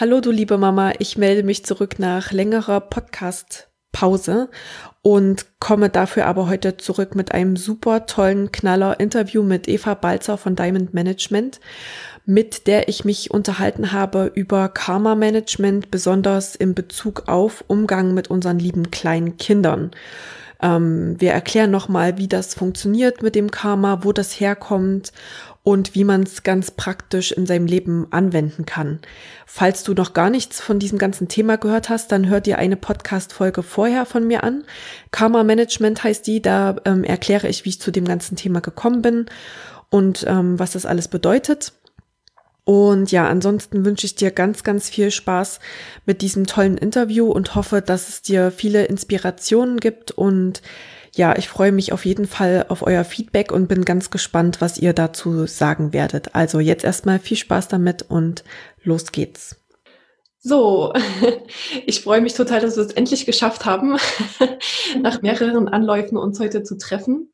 Hallo du liebe Mama, ich melde mich zurück nach längerer Podcast-Pause und komme dafür aber heute zurück mit einem super tollen Knaller-Interview mit Eva Balzer von Diamond Management, mit der ich mich unterhalten habe über Karma-Management, besonders in Bezug auf Umgang mit unseren lieben kleinen Kindern. Ähm, wir erklären nochmal, wie das funktioniert mit dem Karma, wo das herkommt und wie man es ganz praktisch in seinem Leben anwenden kann. Falls du noch gar nichts von diesem ganzen Thema gehört hast, dann hör dir eine Podcast-Folge vorher von mir an. Karma Management heißt die, da ähm, erkläre ich, wie ich zu dem ganzen Thema gekommen bin und ähm, was das alles bedeutet. Und ja, ansonsten wünsche ich dir ganz, ganz viel Spaß mit diesem tollen Interview und hoffe, dass es dir viele Inspirationen gibt und ja, ich freue mich auf jeden Fall auf euer Feedback und bin ganz gespannt, was ihr dazu sagen werdet. Also jetzt erstmal viel Spaß damit und los geht's. So, ich freue mich total, dass wir es endlich geschafft haben, nach mehreren Anläufen uns heute zu treffen.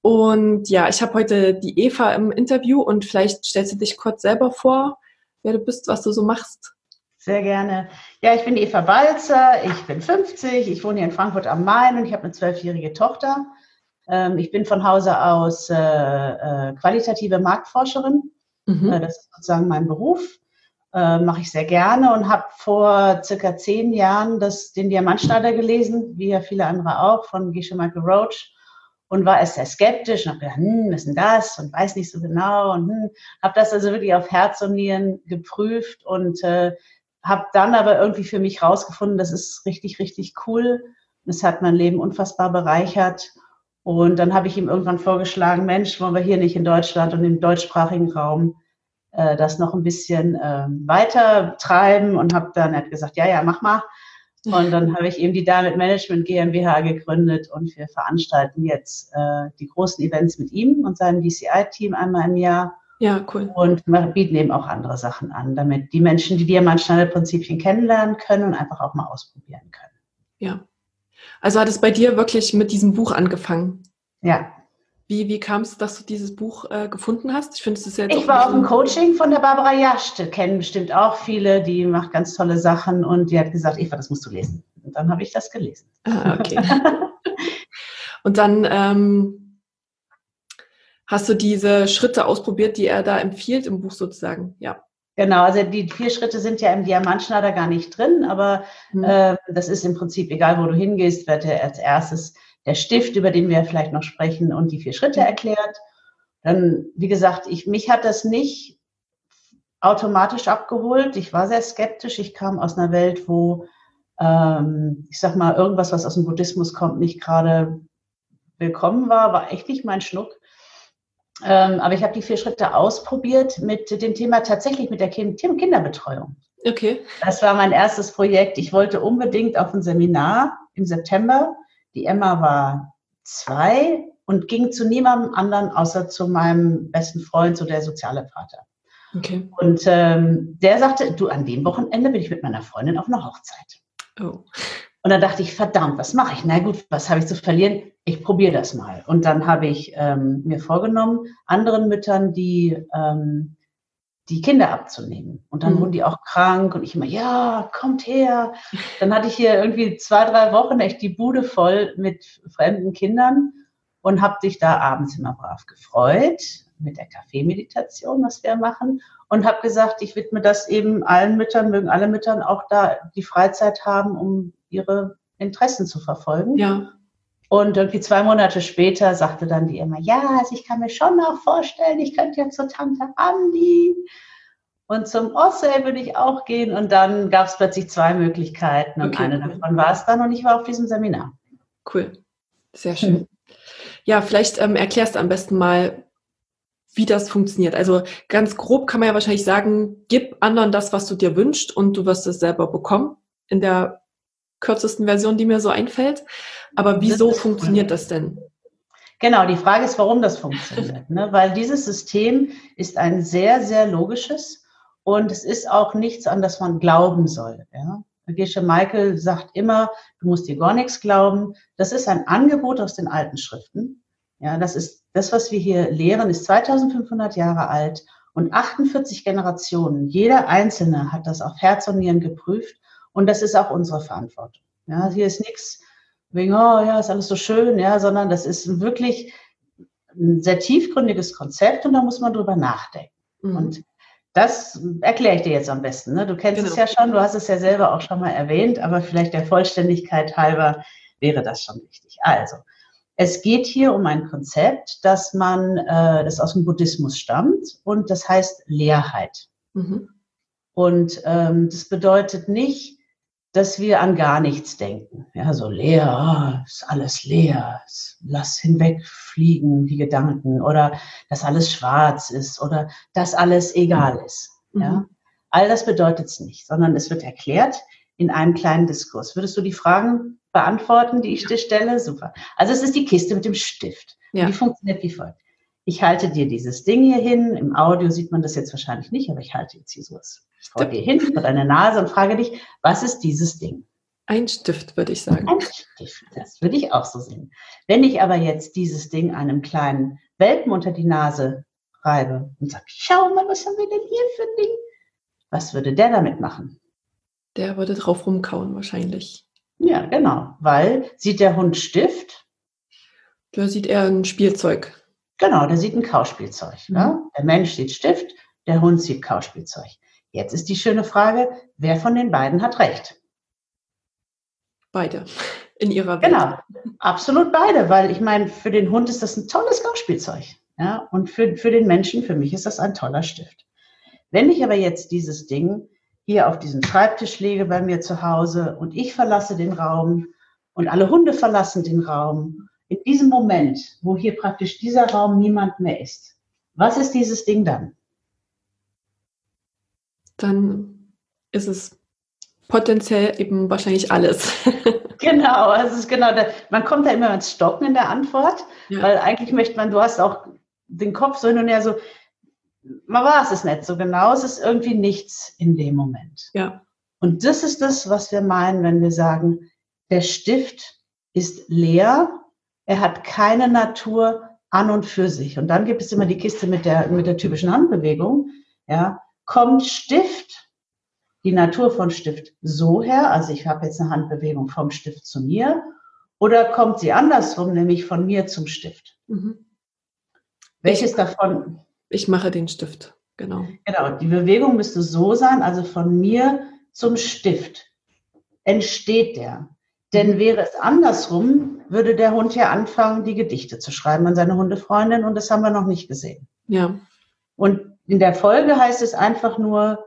Und ja, ich habe heute die Eva im Interview und vielleicht stellst du dich kurz selber vor, wer du bist, was du so machst. Sehr gerne. Ja, ich bin Eva Balzer, ich bin 50, ich wohne hier in Frankfurt am Main und ich habe eine zwölfjährige Tochter. Ähm, ich bin von Hause aus äh, äh, qualitative Marktforscherin. Mhm. Äh, das ist sozusagen mein Beruf. Mache ich sehr gerne und habe vor circa zehn Jahren das, den Diamantschneider gelesen, wie ja viele andere auch, von Gisha Michael Roach und war erst sehr skeptisch und habe gedacht, hm, was ist denn das und weiß nicht so genau und hm, habe das also wirklich auf Herz und Nieren geprüft und äh, habe dann aber irgendwie für mich rausgefunden, das ist richtig, richtig cool. Es hat mein Leben unfassbar bereichert. Und dann habe ich ihm irgendwann vorgeschlagen, Mensch, wollen wir hier nicht in Deutschland und im deutschsprachigen Raum äh, das noch ein bisschen äh, weiter treiben und habe dann, hat gesagt, ja, ja, mach mal. Und dann habe ich eben die Damit Management GmbH gegründet und wir veranstalten jetzt äh, die großen Events mit ihm und seinem DCI-Team einmal im Jahr. Ja, cool. Und wir bieten eben auch andere Sachen an, damit die Menschen die Diamantschneiderprinzipien kennenlernen können und einfach auch mal ausprobieren können. Ja. Also hat es bei dir wirklich mit diesem Buch angefangen? Ja. Wie, wie kam es, dass du dieses Buch äh, gefunden hast? Ich finde, es ja Ich war auf dem Coaching von der Barbara Jascht. Kennen bestimmt auch viele, die macht ganz tolle Sachen und die hat gesagt, Eva, das musst du lesen. Und dann habe ich das gelesen. Ah, okay. und dann ähm, Hast du diese Schritte ausprobiert, die er da empfiehlt im Buch sozusagen? Ja. Genau, also die vier Schritte sind ja im Diamantschneider gar nicht drin, aber mhm. äh, das ist im Prinzip egal, wo du hingehst, wird er als erstes der Stift, über den wir vielleicht noch sprechen, und die vier Schritte mhm. erklärt. Dann, wie gesagt, ich, mich hat das nicht automatisch abgeholt. Ich war sehr skeptisch. Ich kam aus einer Welt, wo, ähm, ich sag mal, irgendwas, was aus dem Buddhismus kommt, nicht gerade willkommen war, war echt nicht mein Schnuck. Ähm, aber ich habe die vier Schritte ausprobiert mit dem Thema tatsächlich mit der Kinderbetreuung. Okay. Das war mein erstes Projekt. Ich wollte unbedingt auf ein Seminar im September. Die Emma war zwei und ging zu niemandem anderen außer zu meinem besten Freund, so der soziale Vater. Okay. Und ähm, der sagte, du, an dem Wochenende bin ich mit meiner Freundin auf einer Hochzeit. Oh. Und dann dachte ich, verdammt, was mache ich? Na gut, was habe ich zu verlieren? Ich probiere das mal. Und dann habe ich ähm, mir vorgenommen, anderen Müttern die, ähm, die Kinder abzunehmen. Und dann mhm. wurden die auch krank und ich immer, ja, kommt her. Dann hatte ich hier irgendwie zwei, drei Wochen echt die Bude voll mit fremden Kindern und habe dich da abends immer brav gefreut mit der Kaffeemeditation, was wir machen. Und habe gesagt, ich widme das eben allen Müttern, mögen alle Müttern auch da die Freizeit haben, um ihre Interessen zu verfolgen. Ja. Und irgendwie zwei Monate später sagte dann die immer, ja, also ich kann mir schon auch vorstellen, ich könnte ja zur Tante Andi und zum Ossel würde ich auch gehen. Und dann gab es plötzlich zwei Möglichkeiten und okay, eine davon war es dann und ich war auf diesem Seminar. Cool, sehr schön. Hm. Ja, vielleicht ähm, erklärst du am besten mal, wie das funktioniert. Also ganz grob kann man ja wahrscheinlich sagen, gib anderen das, was du dir wünschst und du wirst es selber bekommen. In der kürzesten Version, die mir so einfällt. Aber wieso das funktioniert das denn? Genau, die Frage ist, warum das funktioniert. Ne? Weil dieses System ist ein sehr, sehr logisches und es ist auch nichts, an das man glauben soll. Ja? Gesche Michael sagt immer, du musst dir gar nichts glauben. Das ist ein Angebot aus den alten Schriften. Ja, das ist das, was wir hier lehren, ist 2500 Jahre alt und 48 Generationen. Jeder Einzelne hat das auf Herz und Nieren geprüft und das ist auch unsere Verantwortung. Ja, hier ist nichts wegen, oh ja, ist alles so schön, ja, sondern das ist wirklich ein sehr tiefgründiges Konzept und da muss man drüber nachdenken. Mhm. Und das erkläre ich dir jetzt am besten. Ne? Du kennst genau. es ja schon, du hast es ja selber auch schon mal erwähnt, aber vielleicht der Vollständigkeit halber wäre das schon wichtig. Also, es geht hier um ein Konzept, das man, äh, das aus dem Buddhismus stammt und das heißt Leerheit. Mhm. Und ähm, das bedeutet nicht, dass wir an gar nichts denken. Ja, so leer, oh, ist alles leer, lass hinwegfliegen die Gedanken oder dass alles schwarz ist oder dass alles egal ist. Mhm. Ja, all das bedeutet es nicht, sondern es wird erklärt in einem kleinen Diskurs. Würdest du die Fragen beantworten, die ich dir stelle? Super. Also es ist die Kiste mit dem Stift. Ja. Die funktioniert wie folgt. Ich halte dir dieses Ding hier hin. Im Audio sieht man das jetzt wahrscheinlich nicht, aber ich halte jetzt hier sowas vor dir hin, vor deine Nase und frage dich, was ist dieses Ding? Ein Stift, würde ich sagen. Ein Stift, das würde ich auch so sehen. Wenn ich aber jetzt dieses Ding einem kleinen Welpen unter die Nase reibe und sage, schau mal, was haben wir denn hier für ein Ding? Was würde der damit machen? Der würde drauf rumkauen wahrscheinlich. Ja, genau, weil sieht der Hund Stift? Da sieht er ein Spielzeug. Genau, der sieht ein Kauspielzeug. Mhm. Ne? Der Mensch sieht Stift, der Hund sieht Kauspielzeug. Jetzt ist die schöne Frage, wer von den beiden hat recht? Beide. In ihrer Welt. Genau, absolut beide, weil ich meine, für den Hund ist das ein tolles Kauspielzeug. Ja? Und für, für den Menschen, für mich ist das ein toller Stift. Wenn ich aber jetzt dieses Ding hier auf diesen Schreibtisch lege bei mir zu Hause und ich verlasse den Raum und alle Hunde verlassen den Raum, in diesem Moment, wo hier praktisch dieser Raum niemand mehr ist, was ist dieses Ding dann? dann ist es potenziell eben wahrscheinlich alles. genau, also es ist genau, der, man kommt da immer ins Stocken in der Antwort, ja. weil eigentlich möchte man, du hast auch den Kopf so hin und her so, man war es nicht so genau, es ist irgendwie nichts in dem Moment. Ja. Und das ist das, was wir meinen, wenn wir sagen, der Stift ist leer, er hat keine Natur an und für sich. Und dann gibt es immer die Kiste mit der, mit der typischen Handbewegung, ja, kommt Stift, die Natur von Stift so her, also ich habe jetzt eine Handbewegung vom Stift zu mir, oder kommt sie andersrum, nämlich von mir zum Stift? Mhm. Welches ich, davon? Ich mache den Stift, genau. Genau, die Bewegung müsste so sein, also von mir zum Stift entsteht der. Denn wäre es andersrum, würde der Hund ja anfangen, die Gedichte zu schreiben an seine Hundefreundin und das haben wir noch nicht gesehen. Ja. Und in der Folge heißt es einfach nur,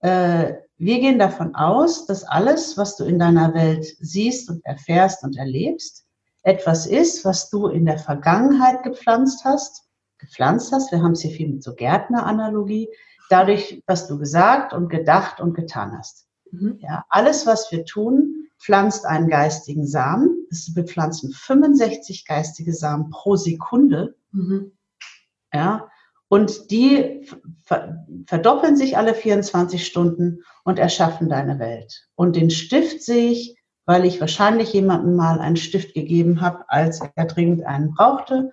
äh, wir gehen davon aus, dass alles, was du in deiner Welt siehst und erfährst und erlebst, etwas ist, was du in der Vergangenheit gepflanzt hast, gepflanzt hast. Wir haben es hier viel mit so Gärtner-Analogie, dadurch, was du gesagt und gedacht und getan hast. Mhm. Ja, alles, was wir tun, pflanzt einen geistigen Samen. Wir pflanzen 65 geistige Samen pro Sekunde. Mhm. Ja, und die verdoppeln sich alle 24 Stunden und erschaffen deine Welt. Und den Stift sehe ich, weil ich wahrscheinlich jemandem mal einen Stift gegeben habe, als er dringend einen brauchte.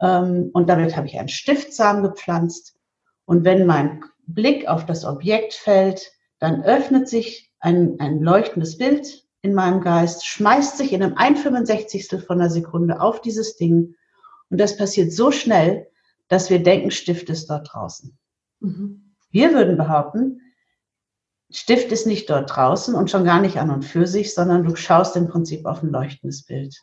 Ähm, und damit habe ich einen Stiftsamen gepflanzt. Und wenn mein Blick auf das Objekt fällt, dann öffnet sich ein, ein leuchtendes Bild in meinem Geist, schmeißt sich in einem 1,65. von einer Sekunde auf dieses Ding. Und das passiert so schnell, dass wir denken, Stift ist dort draußen. Mhm. Wir würden behaupten, Stift ist nicht dort draußen und schon gar nicht an und für sich, sondern du schaust im Prinzip auf ein leuchtendes Bild.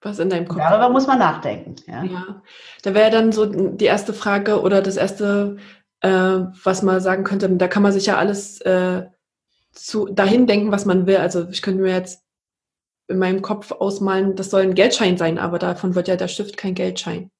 Was in deinem Kopf. Darüber muss man nachdenken. Ja, ja. da wäre dann so die erste Frage oder das erste, äh, was man sagen könnte, da kann man sich ja alles äh, zu, dahin denken, was man will. Also ich könnte mir jetzt in meinem Kopf ausmalen, das soll ein Geldschein sein, aber davon wird ja der Stift kein Geldschein.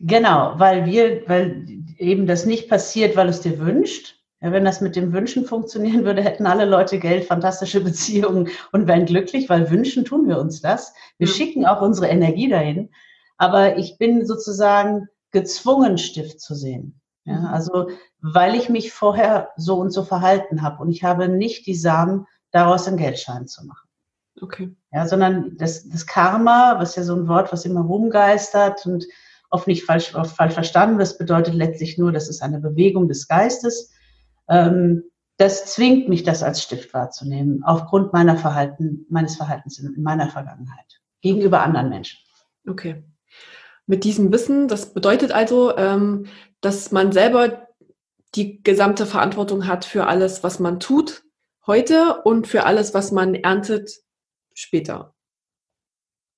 Genau, weil wir, weil eben das nicht passiert, weil es dir wünscht. Ja, wenn das mit dem Wünschen funktionieren würde, hätten alle Leute Geld, fantastische Beziehungen und wären glücklich, weil wünschen tun wir uns das. Wir ja. schicken auch unsere Energie dahin. Aber ich bin sozusagen gezwungen, Stift zu sehen. Ja, mhm. also, weil ich mich vorher so und so verhalten habe und ich habe nicht die Samen, daraus einen Geldschein zu machen. Okay. Ja, sondern das, das Karma, was ja so ein Wort, was immer rumgeistert und oft nicht falsch, oft falsch verstanden wird, bedeutet letztlich nur, das ist eine Bewegung des Geistes. Ähm, das zwingt mich, das als Stift wahrzunehmen, aufgrund meiner Verhalten, meines Verhaltens in, in meiner Vergangenheit gegenüber anderen Menschen. Okay. Mit diesem Wissen, das bedeutet also, ähm, dass man selber die gesamte Verantwortung hat für alles, was man tut heute und für alles, was man erntet später.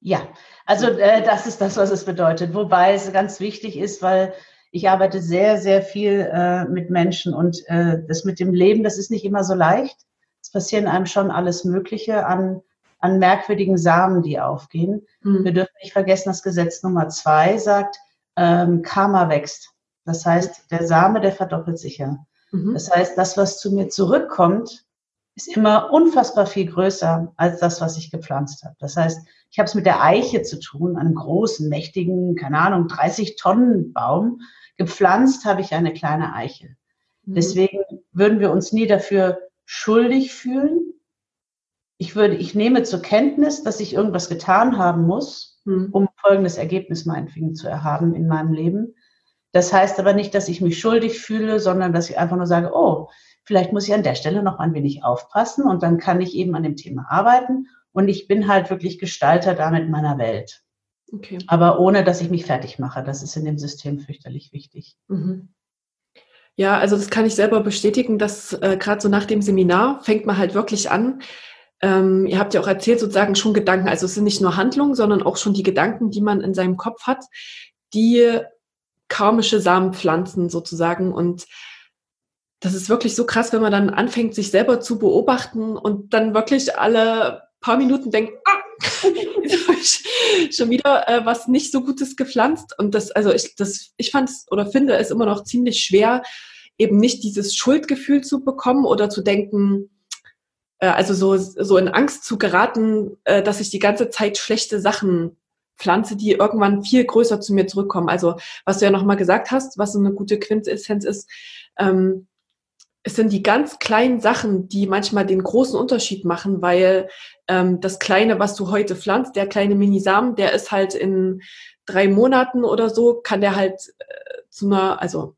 Ja, also äh, das ist das, was es bedeutet. Wobei es ganz wichtig ist, weil ich arbeite sehr, sehr viel äh, mit Menschen und äh, das mit dem Leben, das ist nicht immer so leicht. Es passieren einem schon alles Mögliche an, an merkwürdigen Samen, die aufgehen. Mhm. Wir dürfen nicht vergessen, das Gesetz Nummer zwei sagt, ähm, Karma wächst. Das heißt, der Same, der verdoppelt sich ja. Mhm. Das heißt, das, was zu mir zurückkommt, ist immer unfassbar viel größer als das, was ich gepflanzt habe. Das heißt, ich habe es mit der Eiche zu tun, einem großen, mächtigen, keine Ahnung, 30 Tonnen Baum. Gepflanzt habe ich eine kleine Eiche. Mhm. Deswegen würden wir uns nie dafür schuldig fühlen. Ich würde, ich nehme zur Kenntnis, dass ich irgendwas getan haben muss, mhm. um folgendes Ergebnis meinetwegen zu erhaben in meinem Leben. Das heißt aber nicht, dass ich mich schuldig fühle, sondern dass ich einfach nur sage, oh, vielleicht muss ich an der Stelle noch ein wenig aufpassen und dann kann ich eben an dem Thema arbeiten und ich bin halt wirklich Gestalter damit meiner Welt. Okay. Aber ohne, dass ich mich fertig mache. Das ist in dem System fürchterlich wichtig. Mhm. Ja, also das kann ich selber bestätigen, dass äh, gerade so nach dem Seminar fängt man halt wirklich an. Ähm, ihr habt ja auch erzählt, sozusagen schon Gedanken. Also es sind nicht nur Handlungen, sondern auch schon die Gedanken, die man in seinem Kopf hat, die karmische Samen pflanzen sozusagen. Und das ist wirklich so krass, wenn man dann anfängt, sich selber zu beobachten und dann wirklich alle paar Minuten denkt, ah, schon wieder äh, was nicht so Gutes gepflanzt. Und das, also ich, das, ich fand es oder finde es immer noch ziemlich schwer, eben nicht dieses Schuldgefühl zu bekommen oder zu denken, äh, also so, so in Angst zu geraten, äh, dass ich die ganze Zeit schlechte Sachen pflanze, die irgendwann viel größer zu mir zurückkommen. Also was du ja nochmal gesagt hast, was so eine gute Quintessenz ist, ähm, es sind die ganz kleinen Sachen, die manchmal den großen Unterschied machen, weil ähm, das Kleine, was du heute pflanzt, der kleine Minisamen, der ist halt in drei Monaten oder so, kann der halt äh, zu einer, also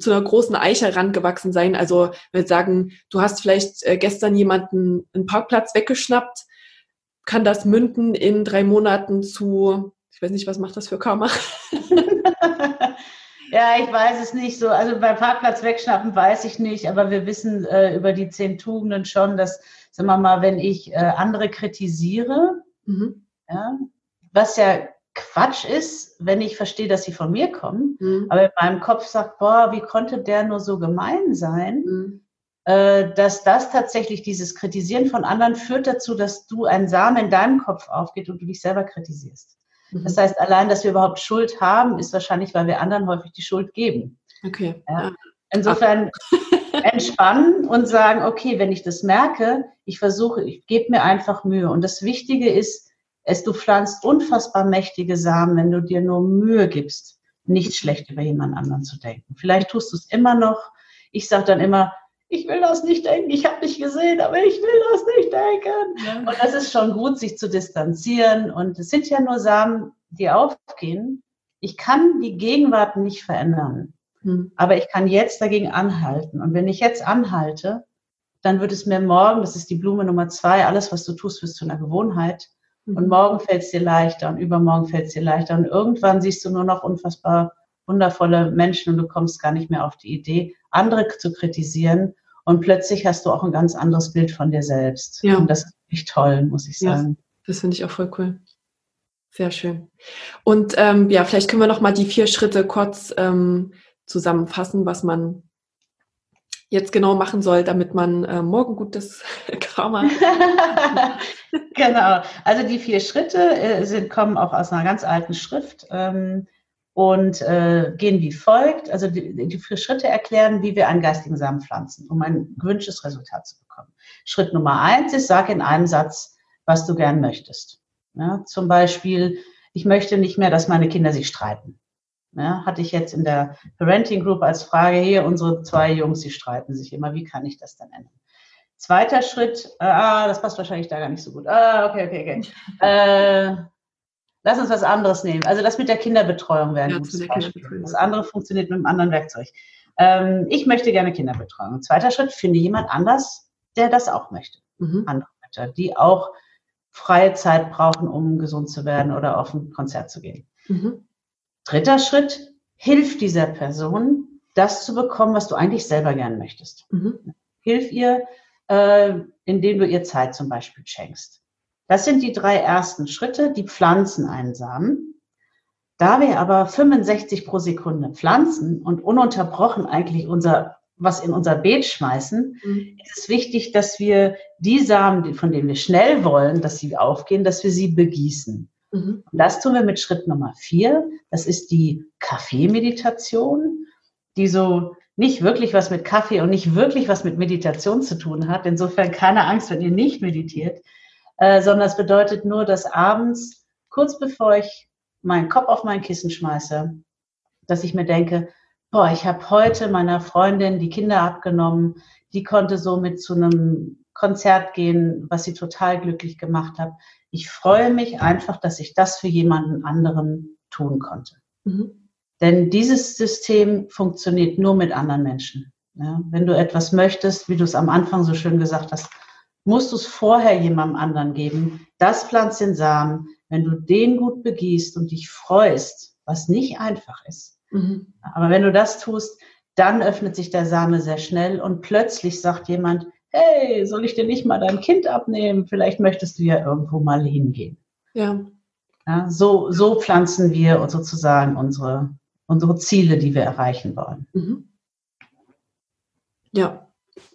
zu einer großen Eiche herangewachsen sein. Also wir sagen, du hast vielleicht äh, gestern jemanden einen Parkplatz weggeschnappt, kann das münden in drei Monaten zu, ich weiß nicht, was macht das für Karma? Ja, ich weiß es nicht so. Also bei Parkplatz wegschnappen weiß ich nicht, aber wir wissen äh, über die zehn Tugenden schon, dass, sagen wir mal, wenn ich äh, andere kritisiere, mhm. ja, was ja Quatsch ist, wenn ich verstehe, dass sie von mir kommen, mhm. aber in meinem Kopf sagt, boah, wie konnte der nur so gemein sein? Mhm. Äh, dass das tatsächlich, dieses Kritisieren von anderen führt dazu, dass du ein Samen in deinem Kopf aufgeht und du dich selber kritisierst. Das mhm. heißt, allein, dass wir überhaupt Schuld haben, ist wahrscheinlich, weil wir anderen häufig die Schuld geben. Okay. Ja. Insofern entspannen und sagen, okay, wenn ich das merke, ich versuche, ich gebe mir einfach Mühe. Und das Wichtige ist, es, du pflanzt unfassbar mächtige Samen, wenn du dir nur Mühe gibst, nicht schlecht über jemand anderen zu denken. Vielleicht tust du es immer noch. Ich sage dann immer, ich will das nicht denken, ich habe dich gesehen, aber ich will das nicht denken. Ja. Und das ist schon gut, sich zu distanzieren. Und es sind ja nur Samen, die aufgehen. Ich kann die Gegenwart nicht verändern, hm. aber ich kann jetzt dagegen anhalten. Und wenn ich jetzt anhalte, dann wird es mir morgen, das ist die Blume Nummer zwei, alles, was du tust, wirst zu einer Gewohnheit. Mhm. Und morgen fällt es dir leichter und übermorgen fällt es dir leichter. Und irgendwann siehst du nur noch unfassbar wundervolle Menschen und du kommst gar nicht mehr auf die Idee, andere zu kritisieren und plötzlich hast du auch ein ganz anderes Bild von dir selbst. Ja. Und das ist echt toll, muss ich sagen. Ja, das finde ich auch voll cool. Sehr schön. Und ähm, ja, vielleicht können wir noch mal die vier Schritte kurz ähm, zusammenfassen, was man jetzt genau machen soll, damit man äh, morgen gutes Karma. genau. Also die vier Schritte äh, sind, kommen auch aus einer ganz alten Schrift. Ähm, und äh, gehen wie folgt, also die, die vier Schritte erklären, wie wir einen geistigen Samen pflanzen, um ein gewünschtes Resultat zu bekommen. Schritt Nummer eins ist, sag in einem Satz, was du gern möchtest. Ja, zum Beispiel, ich möchte nicht mehr, dass meine Kinder sich streiten. Ja, hatte ich jetzt in der Parenting Group als Frage hier, unsere zwei Jungs, die streiten sich immer, wie kann ich das dann ändern? Zweiter Schritt, äh, ah, das passt wahrscheinlich da gar nicht so gut. Ah, okay, okay, okay. Äh, lass uns was anderes nehmen. Also das mit der Kinderbetreuung wäre ein ja, gutes Beispiel. Das andere funktioniert mit einem anderen Werkzeug. Ähm, ich möchte gerne Kinderbetreuung. Zweiter Schritt, finde jemand anders, der das auch möchte. Mhm. Andere Mütter, die auch freie Zeit brauchen, um gesund zu werden oder auf ein Konzert zu gehen. Mhm. Dritter Schritt, hilf dieser Person, das zu bekommen, was du eigentlich selber gern möchtest. Mhm. Hilf ihr, äh, indem du ihr Zeit zum Beispiel schenkst. Das sind die drei ersten Schritte, die pflanzen einen Samen. Da wir aber 65 pro Sekunde pflanzen und ununterbrochen eigentlich unser was in unser Beet schmeißen, mhm. ist es wichtig, dass wir die Samen, von denen wir schnell wollen, dass sie aufgehen, dass wir sie begießen. Mhm. Und das tun wir mit Schritt Nummer vier. Das ist die Kaffeemeditation, die so nicht wirklich was mit Kaffee und nicht wirklich was mit Meditation zu tun hat. Insofern keine Angst, wenn ihr nicht meditiert, äh, sondern es bedeutet nur, dass abends, kurz bevor ich meinen Kopf auf mein Kissen schmeiße, dass ich mir denke, boah, ich habe heute meiner Freundin die Kinder abgenommen, die konnte somit zu einem Konzert gehen, was sie total glücklich gemacht hat. Ich freue mich einfach, dass ich das für jemanden anderen tun konnte. Mhm. Denn dieses System funktioniert nur mit anderen Menschen. Ja, wenn du etwas möchtest, wie du es am Anfang so schön gesagt hast, musst du es vorher jemandem anderen geben. Das pflanzt den Samen. Wenn du den gut begießt und dich freust, was nicht einfach ist, Mhm. Aber wenn du das tust, dann öffnet sich der Same sehr schnell und plötzlich sagt jemand, hey, soll ich dir nicht mal dein Kind abnehmen? Vielleicht möchtest du ja irgendwo mal hingehen. Ja. ja so, so pflanzen wir sozusagen unsere, unsere Ziele, die wir erreichen wollen. Mhm. Ja,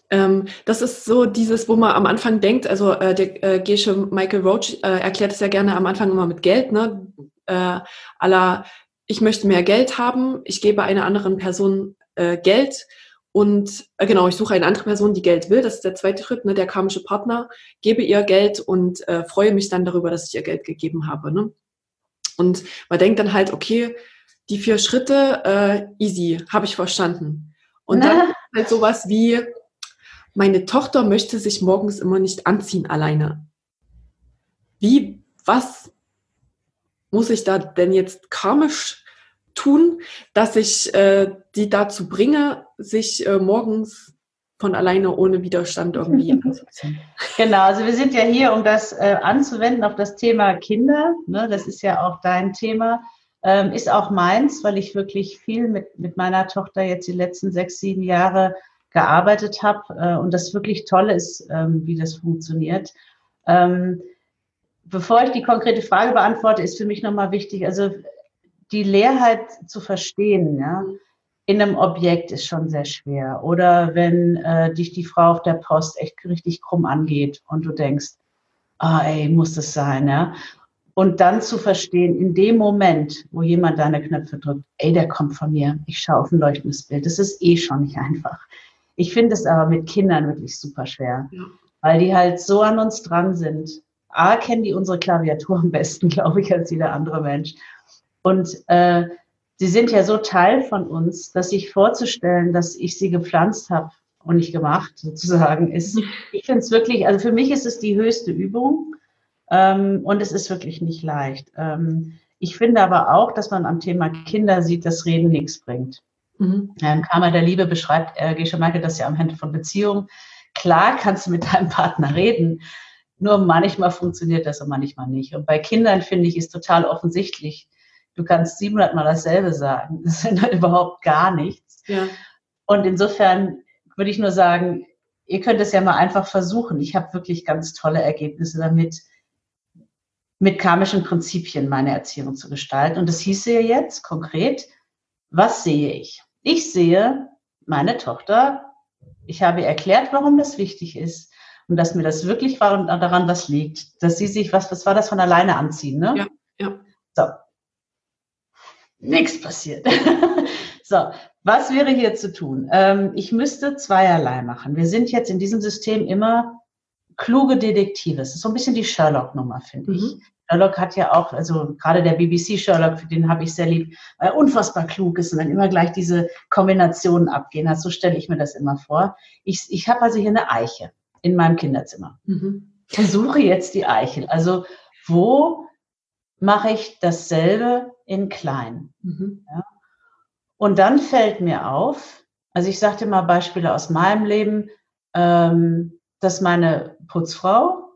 ähm, das ist so dieses, wo man am Anfang denkt, also äh, der äh, Gesche Michael Roach äh, erklärt es ja gerne am Anfang immer mit Geld, ne? Äh, aller ich möchte mehr Geld haben, ich gebe einer anderen Person äh, Geld und äh, genau, ich suche eine andere Person, die Geld will. Das ist der zweite Schritt, ne, der karmische Partner, gebe ihr Geld und äh, freue mich dann darüber, dass ich ihr Geld gegeben habe. Ne? Und man denkt dann halt, okay, die vier Schritte, äh, easy, habe ich verstanden. Und Na. dann halt sowas wie, meine Tochter möchte sich morgens immer nicht anziehen alleine. Wie, was muss ich da denn jetzt karmisch tun, dass ich äh, die dazu bringe, sich äh, morgens von alleine ohne Widerstand irgendwie anzuziehen. Genau, also wir sind ja hier, um das äh, anzuwenden auf das Thema Kinder. Ne? Das ist ja auch dein Thema. Ähm, ist auch meins, weil ich wirklich viel mit, mit meiner Tochter jetzt die letzten sechs, sieben Jahre gearbeitet habe äh, und das wirklich toll ist, ähm, wie das funktioniert. Ähm, bevor ich die konkrete Frage beantworte, ist für mich nochmal wichtig, also die Leerheit zu verstehen, ja, in einem Objekt ist schon sehr schwer. Oder wenn äh, dich die Frau auf der Post echt richtig krumm angeht und du denkst, ah, ey, muss das sein, ja. Und dann zu verstehen, in dem Moment, wo jemand deine Knöpfe drückt, ey, der kommt von mir, ich schaue auf ein leuchtendes Bild. Das ist eh schon nicht einfach. Ich finde es aber mit Kindern wirklich super schwer, ja. weil die halt so an uns dran sind A, kennen die unsere Klaviatur am besten, glaube ich, als jeder andere Mensch. Und äh, sie sind ja so Teil von uns, dass sich vorzustellen, dass ich sie gepflanzt habe und nicht gemacht, sozusagen, ist, ich finde es wirklich, also für mich ist es die höchste Übung ähm, und es ist wirklich nicht leicht. Ähm, ich finde aber auch, dass man am Thema Kinder sieht, dass Reden nichts bringt. Mhm. Ähm, Karma der Liebe beschreibt äh, Gesche Michael das ja am Ende von Beziehungen. Klar kannst du mit deinem Partner reden, nur manchmal funktioniert das und manchmal nicht. Und bei Kindern finde ich ist total offensichtlich. Du kannst 700 Mal dasselbe sagen. Das sind halt überhaupt gar nichts. Ja. Und insofern würde ich nur sagen, ihr könnt es ja mal einfach versuchen. Ich habe wirklich ganz tolle Ergebnisse damit, mit karmischen Prinzipien meine Erziehung zu gestalten. Und das hieße ja jetzt konkret, was sehe ich? Ich sehe meine Tochter. Ich habe erklärt, warum das wichtig ist und dass mir das wirklich war und daran was liegt, dass sie sich, was, was war das von alleine anziehen, ne? Ja, ja. So. Nichts passiert. so, was wäre hier zu tun? Ähm, ich müsste zweierlei machen. Wir sind jetzt in diesem System immer kluge Detektive. Es ist so ein bisschen die Sherlock-Nummer, finde mhm. ich. Sherlock hat ja auch, also gerade der BBC Sherlock, für den habe ich sehr lieb, äh, unfassbar klug ist und dann immer gleich diese Kombinationen abgehen hat. So stelle ich mir das immer vor. Ich, ich habe also hier eine Eiche in meinem Kinderzimmer. Mhm. Versuche jetzt die Eichel. Also wo mache ich dasselbe in klein? Mhm. Ja? Und dann fällt mir auf, also ich sagte mal Beispiele aus meinem Leben, ähm, dass meine Putzfrau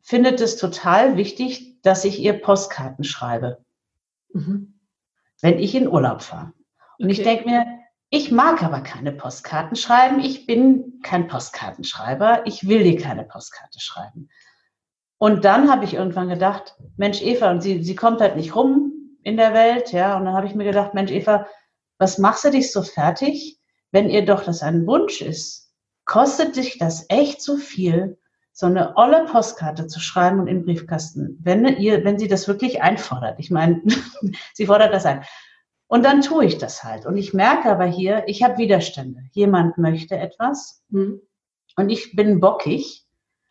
findet es total wichtig, dass ich ihr Postkarten schreibe, mhm. wenn ich in Urlaub fahre. Und okay. ich denke mir, ich mag aber keine Postkarten schreiben. Ich bin kein Postkartenschreiber. Ich will dir keine Postkarte schreiben. Und dann habe ich irgendwann gedacht, Mensch, Eva, und sie, sie kommt halt nicht rum in der Welt, ja. Und dann habe ich mir gedacht, Mensch, Eva, was machst du dich so fertig, wenn ihr doch das ein Wunsch ist? Kostet dich das echt so viel, so eine olle Postkarte zu schreiben und in den Briefkasten, wenn ihr, wenn sie das wirklich einfordert. Ich meine, sie fordert das ein. Und dann tue ich das halt. Und ich merke aber hier, ich habe Widerstände. Jemand möchte etwas hm. und ich bin bockig,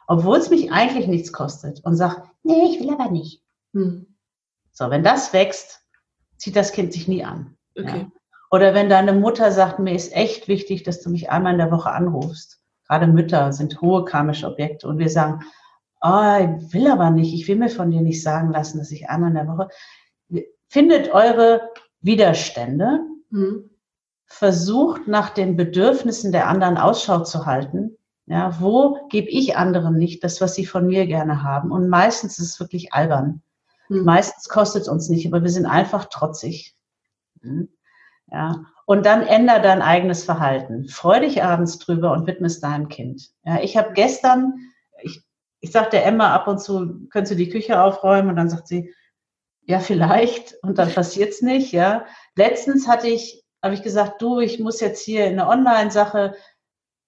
obwohl es mich eigentlich nichts kostet und sage, nee, ich will aber nicht. Hm. So, wenn das wächst, zieht das Kind sich nie an. Okay. Ja. Oder wenn deine Mutter sagt, mir ist echt wichtig, dass du mich einmal in der Woche anrufst gerade Mütter sind hohe karmische Objekte und wir sagen, oh, ich will aber nicht, ich will mir von dir nicht sagen lassen, dass ich einmal in der Woche. Findet eure Widerstände, mhm. versucht nach den Bedürfnissen der anderen Ausschau zu halten. Ja, wo gebe ich anderen nicht das, was sie von mir gerne haben? Und meistens ist es wirklich albern. Mhm. Meistens kostet es uns nicht, aber wir sind einfach trotzig. Mhm. Ja, und dann änder dein eigenes Verhalten. Freu dich abends drüber und widme es deinem Kind. Ja, ich habe gestern, ich, ich sagte Emma ab und zu, könntest du die Küche aufräumen? Und dann sagt sie, ja, vielleicht. Und dann passiert's nicht, ja. Letztens hatte ich, habe ich gesagt, du, ich muss jetzt hier in eine Online-Sache,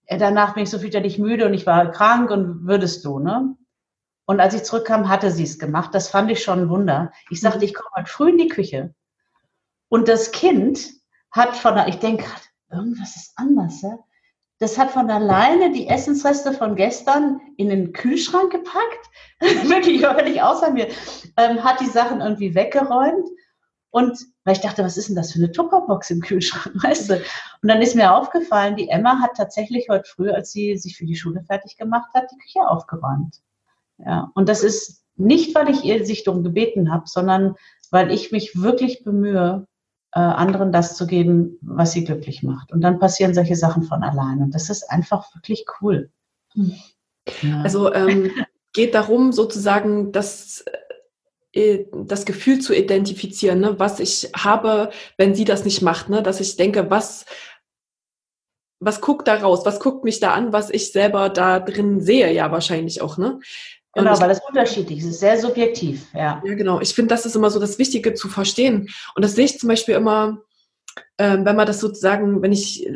danach bin ich so fürchterlich müde und ich war krank und würdest du, ne? Und als ich zurückkam, hatte sie es gemacht. Das fand ich schon ein Wunder. Ich sagte, mhm. ich komme heute früh in die Küche. Und das Kind hat von der, ich denke irgendwas ist anders, ja? Das hat von alleine die Essensreste von gestern in den Kühlschrank gepackt. Wirklich völlig außer mir. Ähm, hat die Sachen irgendwie weggeräumt. Und weil ich dachte, was ist denn das für eine Tupperbox im Kühlschrank, weißt du? Und dann ist mir aufgefallen, die Emma hat tatsächlich heute früh, als sie sich für die Schule fertig gemacht hat, die Küche aufgeräumt. Ja, und das ist nicht, weil ich ihr sich darum gebeten habe, sondern weil ich mich wirklich bemühe, äh, anderen das zu geben, was sie glücklich macht. Und dann passieren solche Sachen von allein. Und das ist einfach wirklich cool. Hm. Ja. Also ähm, geht darum, sozusagen das, äh, das Gefühl zu identifizieren, ne, was ich habe, wenn sie das nicht macht. Ne, dass ich denke, was, was guckt da raus? Was guckt mich da an, was ich selber da drin sehe, ja wahrscheinlich auch. Ne? Genau, weil das unterschiedlich ist. Es ist sehr subjektiv, ja. Ja, genau. Ich finde, das ist immer so das Wichtige zu verstehen. Und das sehe ich zum Beispiel immer, ähm, wenn man das sozusagen, wenn ich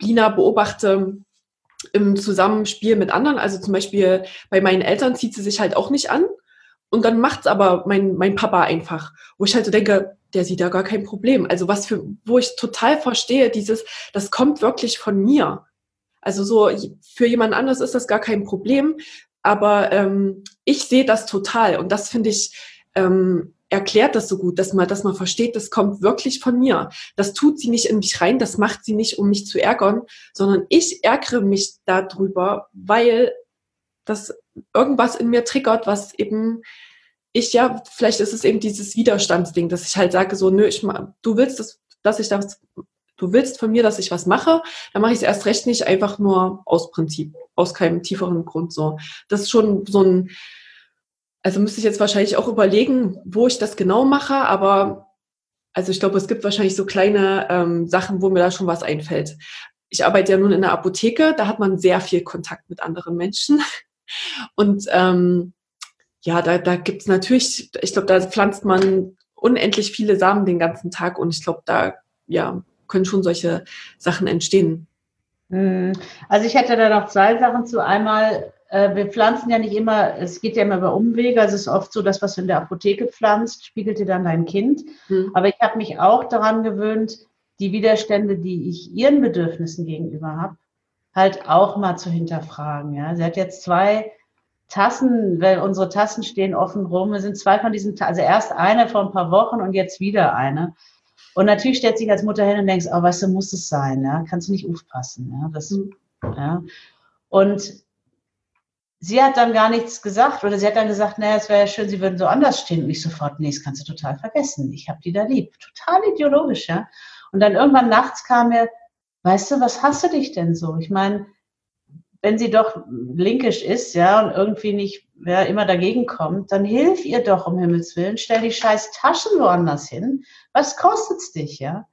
Lina beobachte im Zusammenspiel mit anderen, also zum Beispiel bei meinen Eltern zieht sie sich halt auch nicht an. Und dann macht's aber mein, mein Papa einfach, wo ich halt so denke, der sieht da gar kein Problem. Also was für, wo ich total verstehe, dieses, das kommt wirklich von mir. Also so, für jemand anderes ist das gar kein Problem. Aber ähm, ich sehe das total und das finde ich ähm, erklärt das so gut, dass man, dass man versteht, das kommt wirklich von mir. Das tut sie nicht in mich rein, das macht sie nicht, um mich zu ärgern, sondern ich ärgere mich darüber, weil das irgendwas in mir triggert, was eben ich ja, vielleicht ist es eben dieses Widerstandsding, dass ich halt sage so, nö, ich, du willst, das, dass ich das du willst von mir, dass ich was mache, dann mache ich es erst recht nicht einfach nur aus Prinzip, aus keinem tieferen Grund so. Das ist schon so ein, also müsste ich jetzt wahrscheinlich auch überlegen, wo ich das genau mache, aber also ich glaube, es gibt wahrscheinlich so kleine ähm, Sachen, wo mir da schon was einfällt. Ich arbeite ja nun in der Apotheke, da hat man sehr viel Kontakt mit anderen Menschen. Und ähm, ja, da, da gibt es natürlich, ich glaube, da pflanzt man unendlich viele Samen den ganzen Tag und ich glaube, da ja, können schon solche Sachen entstehen. Hm. Also ich hätte da noch zwei Sachen zu. Einmal äh, wir pflanzen ja nicht immer, es geht ja immer über Umwege. Also es ist oft so, dass was du in der Apotheke pflanzt, spiegelt dir dann dein Kind. Mhm. Aber ich habe mich auch daran gewöhnt, die Widerstände, die ich ihren Bedürfnissen gegenüber habe, halt auch mal zu hinterfragen. Ja, sie hat jetzt zwei Tassen, weil unsere Tassen stehen offen rum. Es sind zwei von diesen, also erst eine vor ein paar Wochen und jetzt wieder eine. Und natürlich stellt sich als Mutter hin und denkst, oh, weißt du, muss es sein, ja, kannst du nicht aufpassen, ja, das, mhm. ja. Und sie hat dann gar nichts gesagt oder sie hat dann gesagt, naja, es wäre ja schön, sie würden so anders stehen und ich sofort, nee, das kannst du total vergessen. Ich habe die da lieb. Total ideologisch, ja. Und dann irgendwann nachts kam mir, weißt du, was hast du dich denn so? Ich meine, wenn sie doch linkisch ist, ja, und irgendwie nicht, wer immer dagegen kommt, dann hilf ihr doch um Himmels Willen, stell die scheiß Taschen woanders hin. Was kostet's dich, ja?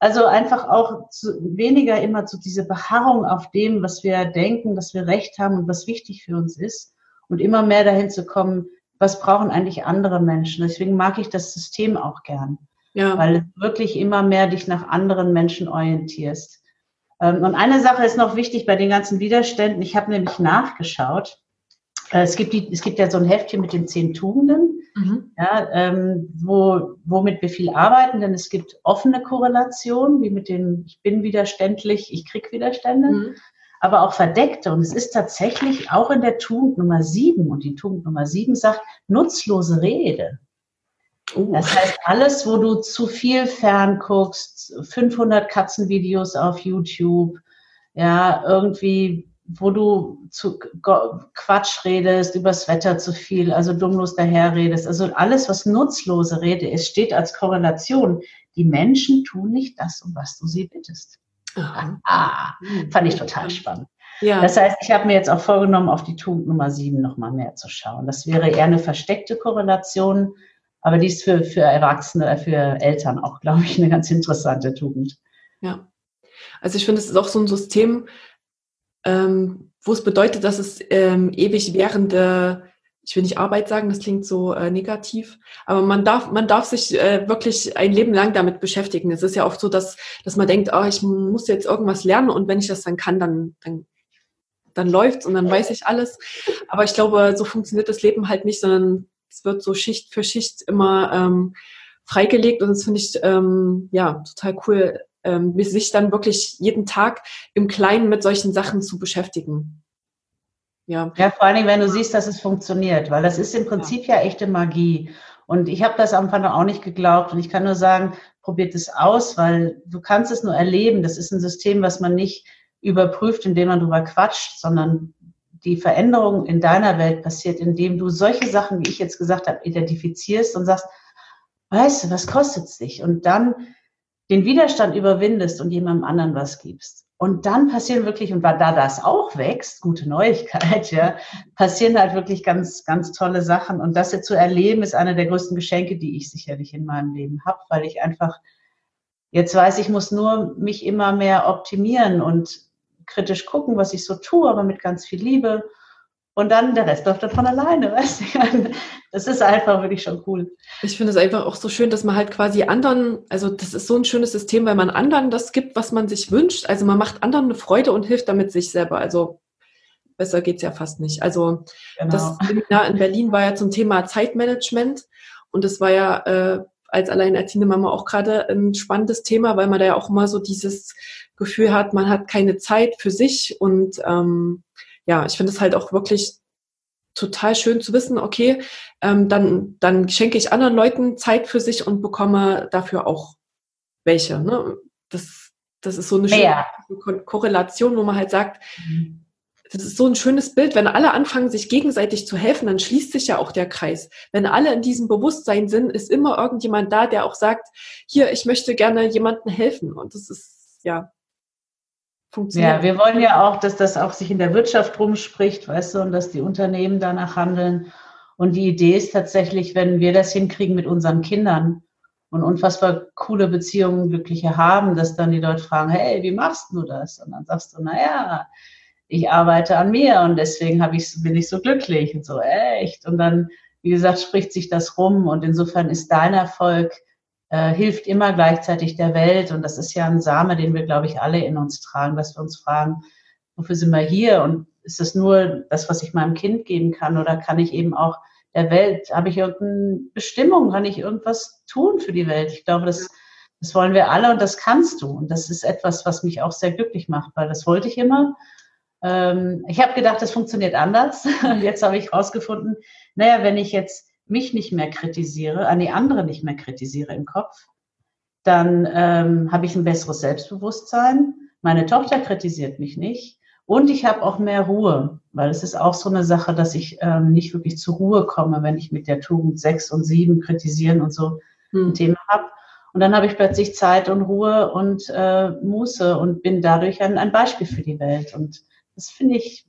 Also einfach auch zu, weniger immer zu diese Beharrung auf dem, was wir denken, dass wir recht haben und was wichtig für uns ist und immer mehr dahin zu kommen, was brauchen eigentlich andere Menschen. Deswegen mag ich das System auch gern, ja. weil es wirklich immer mehr dich nach anderen Menschen orientierst. Ähm, und eine Sache ist noch wichtig bei den ganzen Widerständen. Ich habe nämlich nachgeschaut. Äh, es gibt, die, es gibt ja so ein Heftchen mit den zehn Tugenden mhm. ja, ähm, wo, womit wir viel arbeiten, denn es gibt offene Korrelationen, wie mit dem Ich bin widerständlich, ich krieg Widerstände, mhm. aber auch verdeckte. Und es ist tatsächlich auch in der Tugend Nummer sieben, und die Tugend Nummer sieben sagt, nutzlose Rede. Uh. Das heißt, alles, wo du zu viel fernguckst, 500 Katzenvideos auf YouTube, ja, irgendwie wo du zu Quatsch redest, übers Wetter zu viel, also dummlos daherredest. Also alles, was nutzlose Rede ist, steht als Korrelation. Die Menschen tun nicht das, um was du sie bittest. Ah, fand ich total spannend. Ja. Das heißt, ich habe mir jetzt auch vorgenommen, auf die Tugend Nummer 7 nochmal mehr zu schauen. Das wäre eher eine versteckte Korrelation, aber die ist für, für Erwachsene, für Eltern auch, glaube ich, eine ganz interessante Tugend. Ja. Also ich finde, es ist auch so ein System, ähm, wo es bedeutet, dass es ähm, ewig währende, ich will nicht Arbeit sagen, das klingt so äh, negativ, aber man darf, man darf sich äh, wirklich ein Leben lang damit beschäftigen. Es ist ja oft so, dass, dass man denkt, oh, ich muss jetzt irgendwas lernen und wenn ich das dann kann, dann, dann, dann läuft's und dann weiß ich alles. Aber ich glaube, so funktioniert das Leben halt nicht, sondern es wird so Schicht für Schicht immer ähm, freigelegt und das finde ich ähm, ja total cool, ähm, sich dann wirklich jeden Tag im Kleinen mit solchen Sachen zu beschäftigen. Ja. ja, vor allen Dingen, wenn du siehst, dass es funktioniert, weil das ist im Prinzip ja, ja echte Magie. Und ich habe das am Anfang auch nicht geglaubt. Und ich kann nur sagen, probiert es aus, weil du kannst es nur erleben. Das ist ein System, was man nicht überprüft, indem man drüber quatscht, sondern die Veränderung in deiner Welt passiert, indem du solche Sachen, wie ich jetzt gesagt habe, identifizierst und sagst, weißt du, was kostet es dich? Und dann den Widerstand überwindest und jemandem anderen was gibst. Und dann passieren wirklich, und da das auch wächst, gute Neuigkeit, ja, passieren halt wirklich ganz, ganz tolle Sachen. Und das jetzt zu erleben, ist eine der größten Geschenke, die ich sicherlich in meinem Leben habe, weil ich einfach jetzt weiß, ich muss nur mich immer mehr optimieren und kritisch gucken, was ich so tue, aber mit ganz viel Liebe und dann der Rest läuft dann von alleine, weißt du? Das ist einfach wirklich schon cool. Ich finde es einfach auch so schön, dass man halt quasi anderen, also das ist so ein schönes System, weil man anderen das gibt, was man sich wünscht. Also man macht anderen eine Freude und hilft damit sich selber. Also besser geht es ja fast nicht. Also genau. das Seminar in Berlin war ja zum Thema Zeitmanagement und das war ja äh, als alleinerziehende Mama auch gerade ein spannendes Thema, weil man da ja auch immer so dieses Gefühl hat, man hat keine Zeit für sich und ähm, ja, ich finde es halt auch wirklich total schön zu wissen, okay, ähm, dann, dann schenke ich anderen Leuten Zeit für sich und bekomme dafür auch welche. Ne? Das, das ist so eine schöne Ko Korrelation, wo man halt sagt, mhm. das ist so ein schönes Bild. Wenn alle anfangen, sich gegenseitig zu helfen, dann schließt sich ja auch der Kreis. Wenn alle in diesem Bewusstsein sind, ist immer irgendjemand da, der auch sagt, hier, ich möchte gerne jemandem helfen. Und das ist, ja, funktioniert. Ja, wir wollen ja auch, dass das auch sich in der Wirtschaft rumspricht, weißt du, und dass die Unternehmen danach handeln. Und die Idee ist tatsächlich, wenn wir das hinkriegen mit unseren Kindern und unfassbar coole Beziehungen, glückliche haben, dass dann die Leute fragen, hey, wie machst du das? Und dann sagst du, naja, ich arbeite an mir und deswegen habe ich, bin ich so glücklich und so, echt. Und dann, wie gesagt, spricht sich das rum und insofern ist dein Erfolg äh, hilft immer gleichzeitig der Welt. Und das ist ja ein Same, den wir, glaube ich, alle in uns tragen, dass wir uns fragen, wofür sind wir hier? Und ist es nur das, was ich meinem Kind geben kann oder kann ich eben auch der Welt, habe ich irgendeine Bestimmung, kann ich irgendwas tun für die Welt? Ich glaube, das, das wollen wir alle und das kannst du. Und das ist etwas, was mich auch sehr glücklich macht, weil das wollte ich immer. Ähm, ich habe gedacht, das funktioniert anders. Jetzt habe ich herausgefunden, naja, wenn ich jetzt mich nicht mehr kritisiere, an die anderen nicht mehr kritisiere im Kopf, dann ähm, habe ich ein besseres Selbstbewusstsein. Meine Tochter kritisiert mich nicht. Und ich habe auch mehr Ruhe, weil es ist auch so eine Sache, dass ich ähm, nicht wirklich zur Ruhe komme, wenn ich mit der Tugend sechs und sieben kritisieren und so hm. ein Thema habe. Und dann habe ich plötzlich Zeit und Ruhe und äh, Muße und bin dadurch ein, ein Beispiel für die Welt. Und das finde ich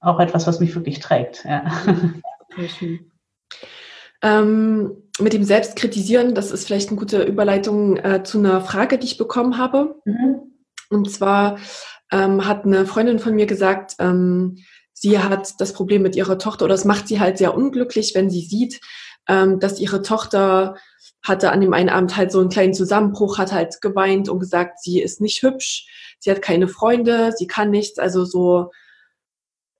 auch etwas, was mich wirklich trägt. Ja. Ähm, mit dem Selbstkritisieren, das ist vielleicht eine gute Überleitung äh, zu einer Frage, die ich bekommen habe. Mhm. Und zwar ähm, hat eine Freundin von mir gesagt, ähm, sie hat das Problem mit ihrer Tochter oder es macht sie halt sehr unglücklich, wenn sie sieht, ähm, dass ihre Tochter hatte an dem einen Abend halt so einen kleinen Zusammenbruch, hat halt geweint und gesagt, sie ist nicht hübsch, sie hat keine Freunde, sie kann nichts, also so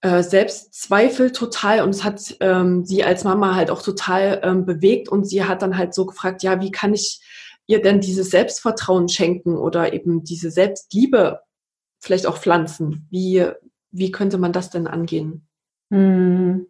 äh, Selbstzweifel total und es hat ähm, sie als Mama halt auch total ähm, bewegt und sie hat dann halt so gefragt, ja, wie kann ich ihr denn dieses Selbstvertrauen schenken oder eben diese Selbstliebe vielleicht auch pflanzen? Wie, wie könnte man das denn angehen? Hm.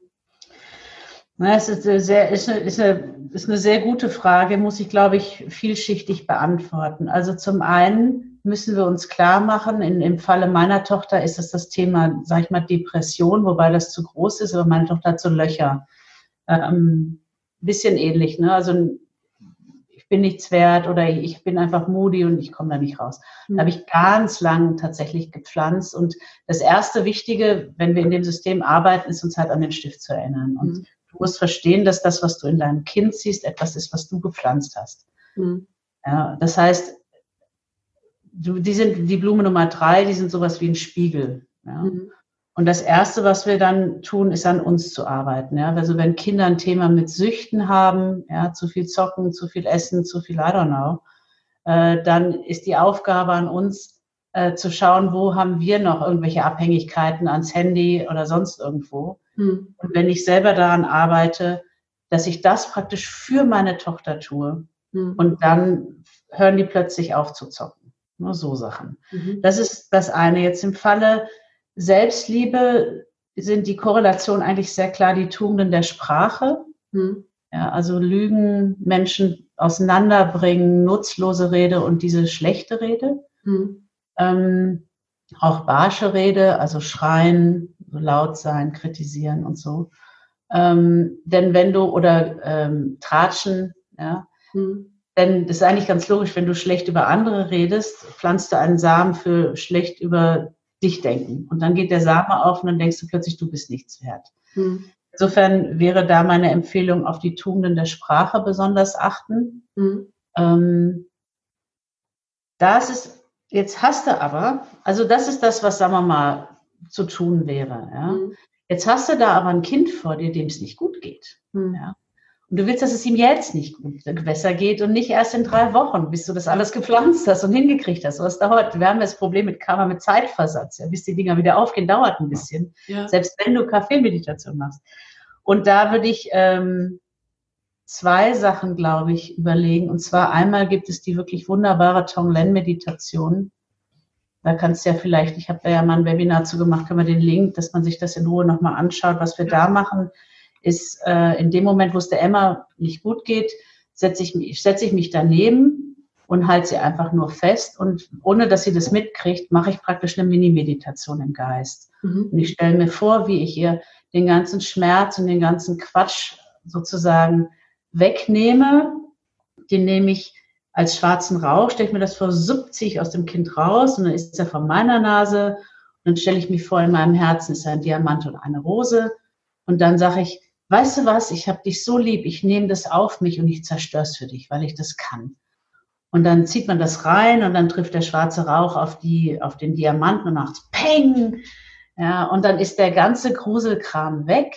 Na, es ist eine, sehr, ist, eine, ist, eine, ist eine sehr gute Frage, muss ich, glaube ich, vielschichtig beantworten. Also zum einen müssen wir uns klar machen, in, im Falle meiner Tochter ist es das Thema, sag ich mal, Depression, wobei das zu groß ist, aber meine Tochter hat so Löcher. Ähm, bisschen ähnlich, ne? Also ich bin nichts wert oder ich bin einfach moody und ich komme da nicht raus. Mhm. Da habe ich ganz lang tatsächlich gepflanzt. Und das erste Wichtige, wenn wir in dem System arbeiten, ist uns halt an den Stift zu erinnern. Und mhm Du musst verstehen, dass das, was du in deinem Kind siehst, etwas ist, was du gepflanzt hast. Mhm. Ja, das heißt, du, die sind die Blume Nummer drei, die sind sowas wie ein Spiegel. Ja. Mhm. Und das Erste, was wir dann tun, ist an uns zu arbeiten. Ja. Also wenn Kinder ein Thema mit Süchten haben, ja, zu viel zocken, zu viel essen, zu viel I don't know, äh, dann ist die Aufgabe an uns, äh, zu schauen, wo haben wir noch irgendwelche Abhängigkeiten ans Handy oder sonst irgendwo hm. Und wenn ich selber daran arbeite, dass ich das praktisch für meine Tochter tue hm. und dann hören die plötzlich auf zu zocken. Nur so Sachen. Mhm. Das ist das eine. Jetzt im Falle Selbstliebe sind die Korrelation eigentlich sehr klar die Tugenden der Sprache. Mhm. Ja, also Lügen, Menschen auseinanderbringen, nutzlose Rede und diese schlechte Rede. Mhm. Ähm, auch barsche Rede, also schreien, laut sein, kritisieren und so. Ähm, denn wenn du, oder ähm, tratschen, ja, hm. denn das ist eigentlich ganz logisch, wenn du schlecht über andere redest, pflanzt du einen Samen für schlecht über dich denken. Und dann geht der Samen auf und dann denkst du plötzlich, du bist nichts wert. Hm. Insofern wäre da meine Empfehlung, auf die Tugenden der Sprache besonders achten. Hm. Ähm, das ist, jetzt hast du aber, also das ist das, was, sagen wir mal, zu tun wäre. Ja? Mhm. Jetzt hast du da aber ein Kind vor dir, dem es nicht gut geht. Mhm. Ja? Und du willst, dass es ihm jetzt nicht gut besser geht und nicht erst in drei Wochen, bis du das alles gepflanzt hast und hingekriegt hast. Was dauert? Wir haben das Problem mit Karma mit Zeitversatz. Ja? Bis die Dinger wieder aufgehen, dauert ein bisschen. Ja. Selbst wenn du Kaffeemeditation machst. Und da würde ich ähm, zwei Sachen, glaube ich, überlegen. Und zwar einmal gibt es die wirklich wunderbare Tonglen-Meditation, da kannst du ja vielleicht, ich habe da ja mal ein Webinar zu gemacht, können wir den Link, dass man sich das in Ruhe nochmal anschaut. Was wir da machen, ist äh, in dem Moment, wo es der Emma nicht gut geht, setze ich, setze ich mich daneben und halte sie einfach nur fest. Und ohne dass sie das mitkriegt, mache ich praktisch eine Mini-Meditation im Geist. Mhm. Und ich stelle mir vor, wie ich ihr den ganzen Schmerz und den ganzen Quatsch sozusagen wegnehme. Den nehme ich als schwarzen Rauch, stelle ich mir das vor, 70 aus dem Kind raus und dann ist er von meiner Nase und dann stelle ich mir vor, in meinem Herzen ist ein Diamant und eine Rose und dann sage ich, weißt du was, ich habe dich so lieb, ich nehme das auf mich und ich zerstöre es für dich, weil ich das kann. Und dann zieht man das rein und dann trifft der schwarze Rauch auf, die, auf den Diamanten und macht Peng. Ja, und dann ist der ganze Gruselkram weg.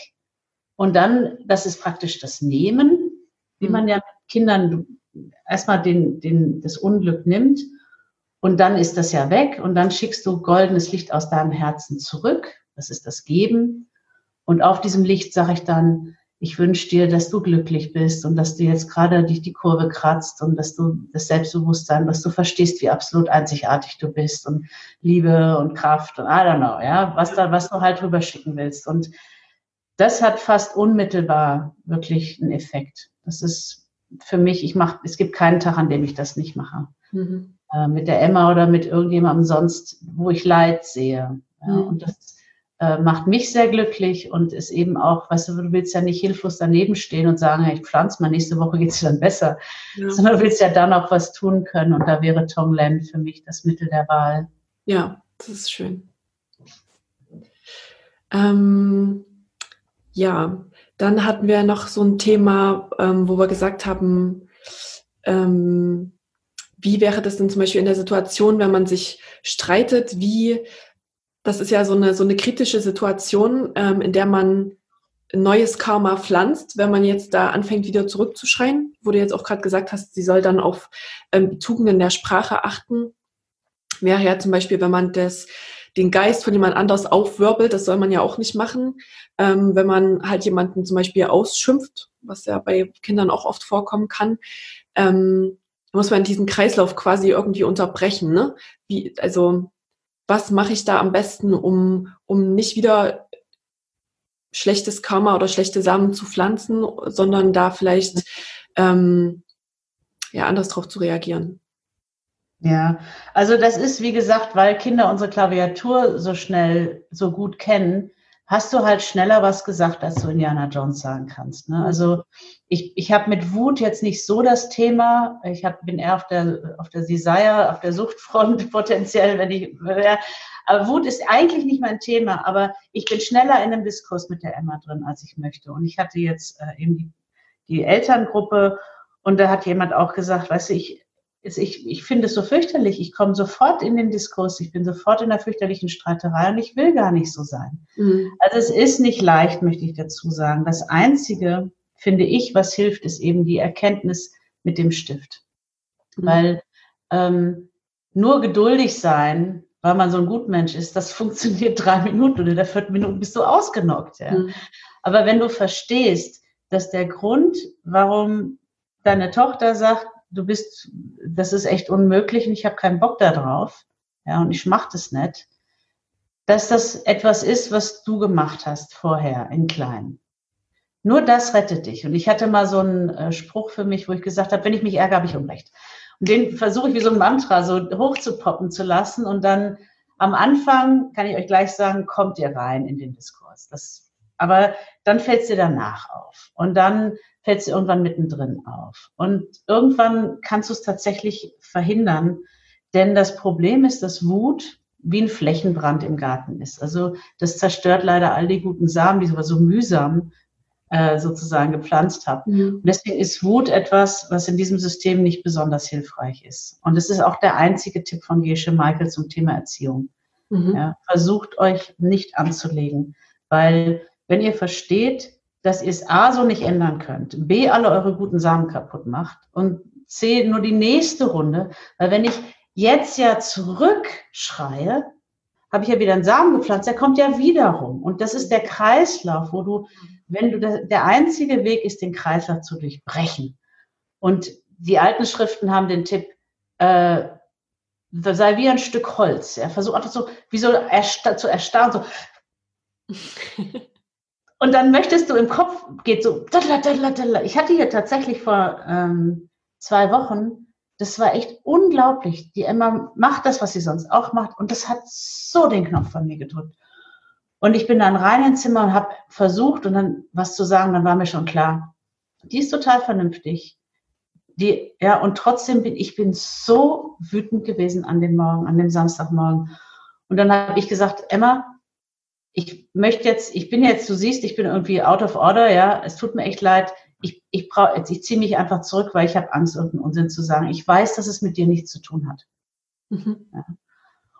Und dann, das ist praktisch das Nehmen, wie man ja mit Kindern erstmal den, den, das Unglück nimmt und dann ist das ja weg und dann schickst du goldenes Licht aus deinem Herzen zurück Das ist das Geben. Und auf diesem Licht sage ich dann, ich wünsche dir, dass du glücklich bist und dass du jetzt gerade dich die Kurve kratzt und dass du das Selbstbewusstsein, dass du verstehst, wie absolut einzigartig du bist und Liebe und Kraft und I don't know, ja, was da, was du halt drüber schicken willst. Und das hat fast unmittelbar wirklich einen Effekt. Das ist für mich, ich mache, es gibt keinen Tag, an dem ich das nicht mache. Mhm. Äh, mit der Emma oder mit irgendjemandem sonst, wo ich Leid sehe. Ja, mhm. Und das äh, macht mich sehr glücklich und ist eben auch, weißt du, du willst ja nicht hilflos daneben stehen und sagen, hey, ich pflanze mal, nächste Woche geht es dann besser, ja. sondern du willst ja dann auch was tun können und da wäre Tonglen für mich das Mittel der Wahl. Ja, das ist schön. Ähm, ja, dann hatten wir noch so ein Thema, ähm, wo wir gesagt haben, ähm, wie wäre das denn zum Beispiel in der Situation, wenn man sich streitet, wie das ist ja so eine, so eine kritische Situation, ähm, in der man neues Karma pflanzt, wenn man jetzt da anfängt, wieder zurückzuschreien, wo du jetzt auch gerade gesagt hast, sie soll dann auf ähm, Tugenden der Sprache achten. Wäre ja zum Beispiel, wenn man das, den Geist von jemand anders aufwirbelt, das soll man ja auch nicht machen. Ähm, wenn man halt jemanden zum Beispiel ausschimpft, was ja bei Kindern auch oft vorkommen kann, ähm, muss man diesen Kreislauf quasi irgendwie unterbrechen. Ne? Wie, also was mache ich da am besten, um, um nicht wieder schlechtes Karma oder schlechte Samen zu pflanzen, sondern da vielleicht ähm, ja anders drauf zu reagieren. Ja, also das ist, wie gesagt, weil Kinder unsere Klaviatur so schnell, so gut kennen, hast du halt schneller was gesagt, als du Indiana Jones sagen kannst. Ne? Also ich, ich habe mit Wut jetzt nicht so das Thema. Ich hab, bin eher auf der, auf der Desire, auf der Suchtfront potenziell, wenn ich, aber Wut ist eigentlich nicht mein Thema, aber ich bin schneller in einem Diskurs mit der Emma drin, als ich möchte. Und ich hatte jetzt äh, eben die, die Elterngruppe und da hat jemand auch gesagt, weißt du, ich, ich, ich finde es so fürchterlich. Ich komme sofort in den Diskurs, ich bin sofort in der fürchterlichen Streiterei und ich will gar nicht so sein. Mhm. Also es ist nicht leicht, möchte ich dazu sagen. Das Einzige, finde ich, was hilft, ist eben die Erkenntnis mit dem Stift. Mhm. Weil ähm, nur geduldig sein, weil man so ein Gutmensch ist, das funktioniert drei Minuten oder der vierten Minute bist du ausgenockt. Ja? Mhm. Aber wenn du verstehst, dass der Grund, warum deine Tochter sagt, du bist, das ist echt unmöglich und ich habe keinen Bock darauf. Ja, und ich mache das nicht. Dass das etwas ist, was du gemacht hast vorher in klein. Nur das rettet dich. Und ich hatte mal so einen äh, Spruch für mich, wo ich gesagt habe, wenn ich mich ärgere, habe ich Unrecht. Und den versuche ich wie so ein Mantra so hoch zu poppen zu lassen. Und dann am Anfang, kann ich euch gleich sagen, kommt ihr rein in den Diskurs. Das, aber dann fällt es dir danach auf. Und dann fällt es irgendwann mittendrin auf. Und irgendwann kannst du es tatsächlich verhindern, denn das Problem ist, dass Wut wie ein Flächenbrand im Garten ist. Also das zerstört leider all die guten Samen, die wir so mühsam äh, sozusagen gepflanzt haben. Mhm. Und deswegen ist Wut etwas, was in diesem System nicht besonders hilfreich ist. Und es ist auch der einzige Tipp von Gesche Michael zum Thema Erziehung. Mhm. Ja, versucht euch nicht anzulegen, weil wenn ihr versteht, dass ihr es A so nicht ändern könnt, B alle eure guten Samen kaputt macht und C nur die nächste Runde, weil wenn ich jetzt ja zurückschreie, habe ich ja wieder einen Samen gepflanzt, der kommt ja wieder rum. Und das ist der Kreislauf, wo du, wenn du, der einzige Weg ist, den Kreislauf zu durchbrechen. Und die alten Schriften haben den Tipp, äh, sei wie ein Stück Holz. Ja, versuch einfach so, wie so ersta zu erstarren, so. Und dann möchtest du im Kopf, geht so, ich hatte hier tatsächlich vor ähm, zwei Wochen, das war echt unglaublich. Die Emma macht das, was sie sonst auch macht. Und das hat so den Knopf von mir gedrückt. Und ich bin dann rein ins Zimmer und habe versucht, und dann was zu sagen, dann war mir schon klar, die ist total vernünftig. Die, ja, und trotzdem bin ich bin so wütend gewesen an dem Morgen, an dem Samstagmorgen. Und dann habe ich gesagt, Emma, ich möchte jetzt, ich bin jetzt, du siehst, ich bin irgendwie out of order, ja, es tut mir echt leid. Ich, ich brauche, jetzt, ich ziehe mich einfach zurück, weil ich habe Angst, irgendeinen Unsinn zu sagen. Ich weiß, dass es mit dir nichts zu tun hat. Mhm. Ja.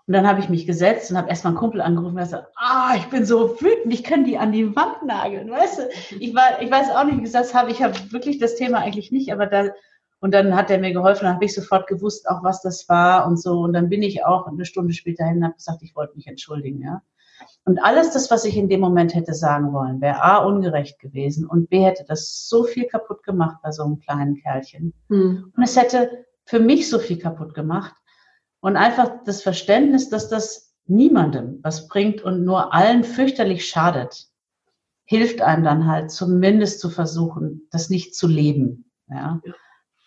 Und dann habe ich mich gesetzt und habe erstmal einen Kumpel angerufen und gesagt, ah, ich bin so wütend, ich kann die an die Wand nageln, weißt du? Ich war, ich weiß auch nicht, wie ich das habe. Ich habe wirklich das Thema eigentlich nicht, aber da, und dann hat er mir geholfen, dann habe ich sofort gewusst, auch was das war und so. Und dann bin ich auch eine Stunde später hin und habe gesagt, ich wollte mich entschuldigen, ja. Und alles das, was ich in dem Moment hätte sagen wollen, wäre A, ungerecht gewesen und B, hätte das so viel kaputt gemacht bei so einem kleinen Kerlchen. Hm. Und es hätte für mich so viel kaputt gemacht. Und einfach das Verständnis, dass das niemandem was bringt und nur allen fürchterlich schadet, hilft einem dann halt zumindest zu versuchen, das nicht zu leben. Ja?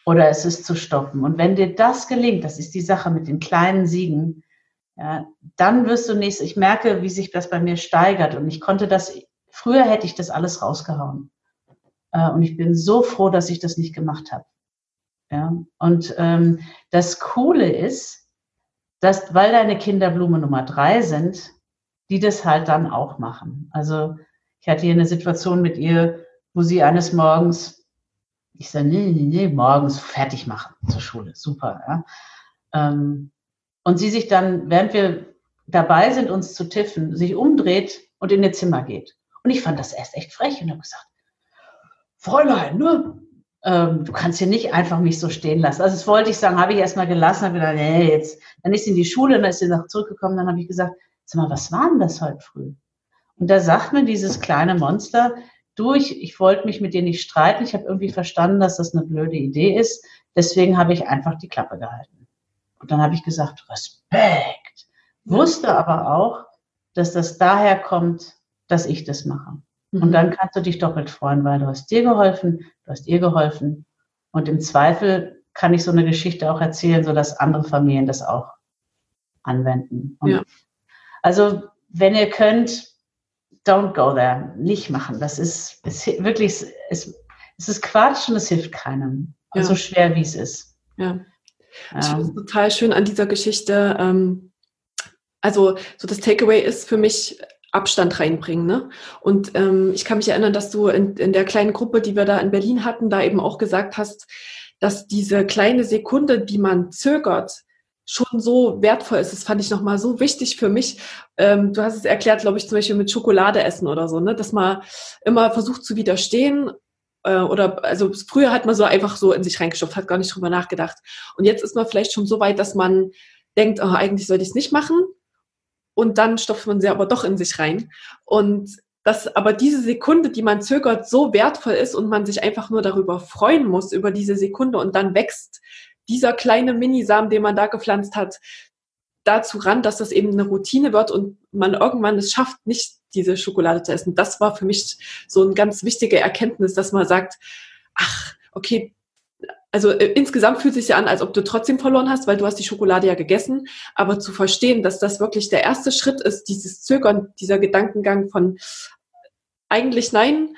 Oder es ist zu stoppen. Und wenn dir das gelingt, das ist die Sache mit den kleinen Siegen, ja, dann wirst du nächst, ich merke, wie sich das bei mir steigert. Und ich konnte das, früher hätte ich das alles rausgehauen. Äh, und ich bin so froh, dass ich das nicht gemacht habe. Ja, und ähm, das Coole ist, dass, weil deine Kinder Blume Nummer drei sind, die das halt dann auch machen. Also ich hatte hier eine Situation mit ihr, wo sie eines Morgens, ich sage, nee, nee, nee, morgens fertig machen zur Schule. Super, ja. Ähm, und sie sich dann, während wir dabei sind, uns zu tiffen, sich umdreht und in ihr Zimmer geht. Und ich fand das erst echt frech und habe gesagt, Fräulein, ne? Ähm, du kannst hier nicht einfach mich so stehen lassen. Also das wollte ich sagen, habe ich erstmal gelassen, habe gedacht, nee, jetzt, dann ist sie in die Schule, dann ist sie noch zurückgekommen, dann habe ich gesagt, sag mal, was war denn das heute früh? Und da sagt mir dieses kleine Monster, du, ich, ich wollte mich mit dir nicht streiten, ich habe irgendwie verstanden, dass das eine blöde Idee ist, deswegen habe ich einfach die Klappe gehalten. Und dann habe ich gesagt, Respekt. Wusste aber auch, dass das daher kommt, dass ich das mache. Mhm. Und dann kannst du dich doppelt freuen, weil du hast dir geholfen, du hast ihr geholfen. Und im Zweifel kann ich so eine Geschichte auch erzählen, sodass andere Familien das auch anwenden. Ja. Also, wenn ihr könnt, don't go there. Nicht machen. Das ist, ist wirklich, es, es ist Quatsch und es hilft keinem. Ja. So schwer wie es ist. Ja. Ich finde es total schön an dieser Geschichte. Ähm, also so das Takeaway ist für mich Abstand reinbringen. Ne? Und ähm, ich kann mich erinnern, dass du in, in der kleinen Gruppe, die wir da in Berlin hatten, da eben auch gesagt hast, dass diese kleine Sekunde, die man zögert, schon so wertvoll ist. Das fand ich nochmal so wichtig für mich. Ähm, du hast es erklärt, glaube ich, zum Beispiel mit Schokolade essen oder so, ne? dass man immer versucht zu widerstehen äh, oder also früher hat man so einfach so in sich reingestopft, hat gar nicht drüber nachgedacht. Und jetzt ist man vielleicht schon so weit, dass man denkt, oh, eigentlich sollte ich es nicht machen. Und dann stopft man sie aber doch in sich rein. Und dass aber diese Sekunde, die man zögert, so wertvoll ist und man sich einfach nur darüber freuen muss, über diese Sekunde und dann wächst dieser kleine Minisamen, den man da gepflanzt hat, dazu ran, dass das eben eine Routine wird und man irgendwann es schafft, nicht diese Schokolade zu essen. Das war für mich so ein ganz wichtige Erkenntnis, dass man sagt, ach, okay, also äh, insgesamt fühlt es sich ja an, als ob du trotzdem verloren hast, weil du hast die Schokolade ja gegessen. Aber zu verstehen, dass das wirklich der erste Schritt ist, dieses Zögern, dieser Gedankengang von eigentlich nein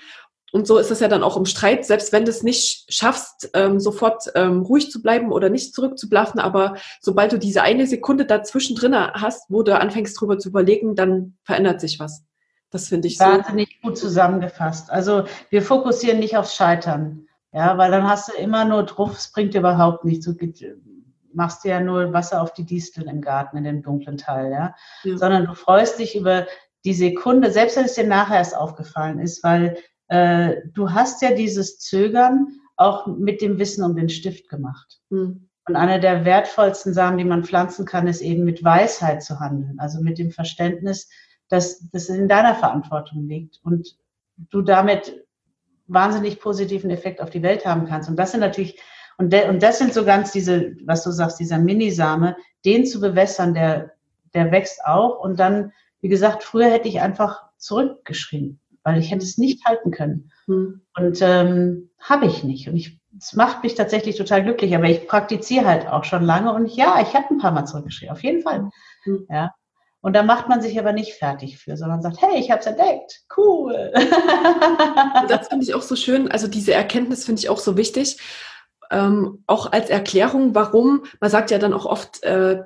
und so ist es ja dann auch im Streit, selbst wenn du es nicht schaffst, ähm, sofort ähm, ruhig zu bleiben oder nicht zurückzublaffen, aber sobald du diese eine Sekunde dazwischen drin hast, wo du anfängst drüber zu überlegen, dann verändert sich was. Das finde ich wahnsinnig so. gut zusammengefasst. Also wir fokussieren nicht aufs Scheitern, ja, weil dann hast du immer nur drauf, es bringt dir überhaupt nichts. Du machst dir ja nur Wasser auf die Disteln im Garten, in dem dunklen Teil, ja? ja. Sondern du freust dich über die Sekunde, selbst wenn es dir nachher erst aufgefallen ist, weil äh, du hast ja dieses Zögern auch mit dem Wissen um den Stift gemacht. Mhm. Und einer der wertvollsten Samen, die man pflanzen kann, ist eben mit Weisheit zu handeln, also mit dem Verständnis, dass das in deiner Verantwortung liegt und du damit wahnsinnig positiven Effekt auf die Welt haben kannst. Und das sind natürlich, und, de, und das sind so ganz diese, was du sagst, dieser Minisame, den zu bewässern, der, der wächst auch. Und dann, wie gesagt, früher hätte ich einfach zurückgeschrieben weil ich hätte es nicht halten können. Mhm. Und ähm, habe ich nicht. Und ich, es macht mich tatsächlich total glücklich. Aber ich praktiziere halt auch schon lange und ja, ich habe ein paar Mal zurückgeschrieben, auf jeden Fall. Mhm. Ja. Und da macht man sich aber nicht fertig für, sondern sagt, hey, ich habe es entdeckt, cool. das finde ich auch so schön. Also diese Erkenntnis finde ich auch so wichtig. Ähm, auch als Erklärung, warum, man sagt ja dann auch oft, äh,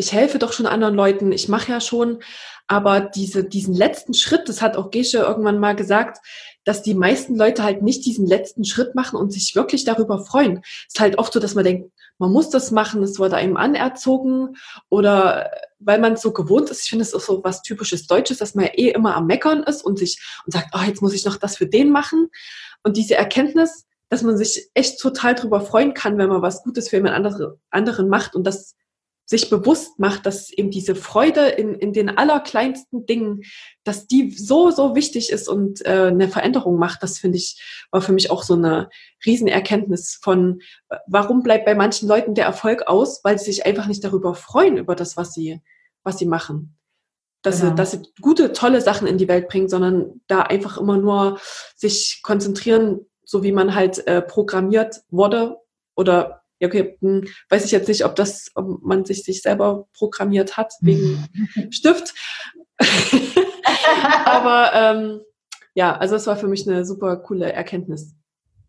ich helfe doch schon anderen Leuten, ich mache ja schon, aber diese, diesen letzten Schritt, das hat auch Gesche irgendwann mal gesagt, dass die meisten Leute halt nicht diesen letzten Schritt machen und sich wirklich darüber freuen. Es ist halt oft so, dass man denkt, man muss das machen, es wurde einem anerzogen oder weil man es so gewohnt ist. Ich finde, es ist so was typisches Deutsches, dass man ja eh immer am Meckern ist und sich und sagt, oh, jetzt muss ich noch das für den machen. Und diese Erkenntnis, dass man sich echt total darüber freuen kann, wenn man was Gutes für jemand anderen macht und das sich bewusst macht, dass eben diese Freude in, in den allerkleinsten Dingen, dass die so, so wichtig ist und äh, eine Veränderung macht, das finde ich, war für mich auch so eine Riesenerkenntnis von, warum bleibt bei manchen Leuten der Erfolg aus, weil sie sich einfach nicht darüber freuen, über das, was sie, was sie machen. Dass, genau. sie, dass sie gute, tolle Sachen in die Welt bringen, sondern da einfach immer nur sich konzentrieren, so wie man halt äh, programmiert wurde oder ja, okay, hm, weiß ich jetzt nicht, ob das, ob man sich sich selber programmiert hat wegen Stift. Aber ähm, ja, also es war für mich eine super coole Erkenntnis.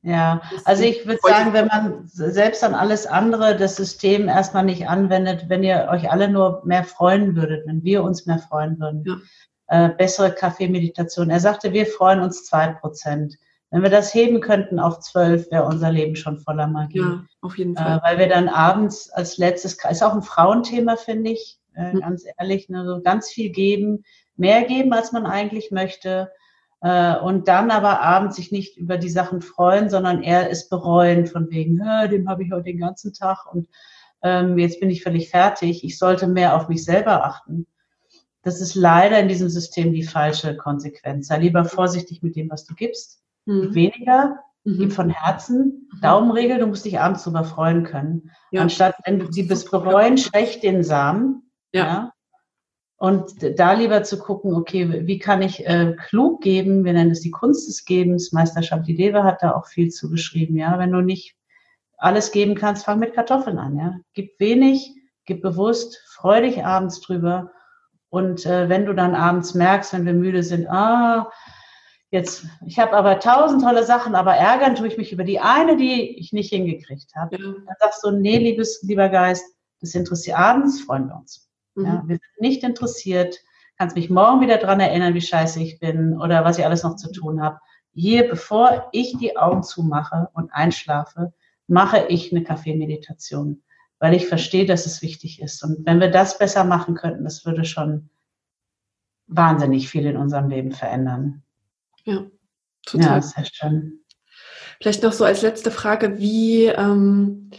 Ja, also ich würde sagen, wenn man selbst an alles andere das System erstmal nicht anwendet, wenn ihr euch alle nur mehr freuen würdet, wenn wir uns mehr freuen würden, ja. äh, bessere Kaffeemeditation. Er sagte, wir freuen uns zwei Prozent. Wenn wir das heben könnten auf zwölf, wäre unser Leben schon voller Magie. Ja, auf jeden Fall. Äh, weil wir dann abends als letztes, ist auch ein Frauenthema, finde ich, äh, mhm. ganz ehrlich, ne, so ganz viel geben, mehr geben, als man eigentlich möchte. Äh, und dann aber abends sich nicht über die Sachen freuen, sondern eher es bereuen, von wegen, dem habe ich heute den ganzen Tag und ähm, jetzt bin ich völlig fertig. Ich sollte mehr auf mich selber achten. Das ist leider in diesem System die falsche Konsequenz. Sei lieber vorsichtig mit dem, was du gibst mhm. weniger, mhm. gib von Herzen. Mhm. Daumenregel, du musst dich abends drüber freuen können. Ja. Anstatt, wenn du sie bis bereuen, schwächt den Samen. Ja. ja. Und da lieber zu gucken, okay, wie kann ich äh, klug geben? Wir nennen es die Kunst des Gebens. Meister Shamtidewa hat da auch viel zu geschrieben. Ja, wenn du nicht alles geben kannst, fang mit Kartoffeln an. Ja, gib wenig, gib bewusst, freu dich abends drüber. Und äh, wenn du dann abends merkst, wenn wir müde sind, ah, Jetzt, ich habe aber tausend tolle Sachen, aber ärgern tue ich mich über die eine, die ich nicht hingekriegt habe. Ja. Dann sagst du, nee, liebes, lieber Geist, das interessiert abends, freuen wir uns. Mhm. Ja, wir sind nicht interessiert, kannst mich morgen wieder dran erinnern, wie scheiße ich bin oder was ich alles noch zu tun habe. Hier, bevor ich die Augen zumache und einschlafe, mache ich eine Kaffeemeditation, weil ich verstehe, dass es wichtig ist. Und wenn wir das besser machen könnten, das würde schon wahnsinnig viel in unserem Leben verändern. Ja, total. Ja, sehr schön. Vielleicht noch so als letzte Frage, wie, ähm,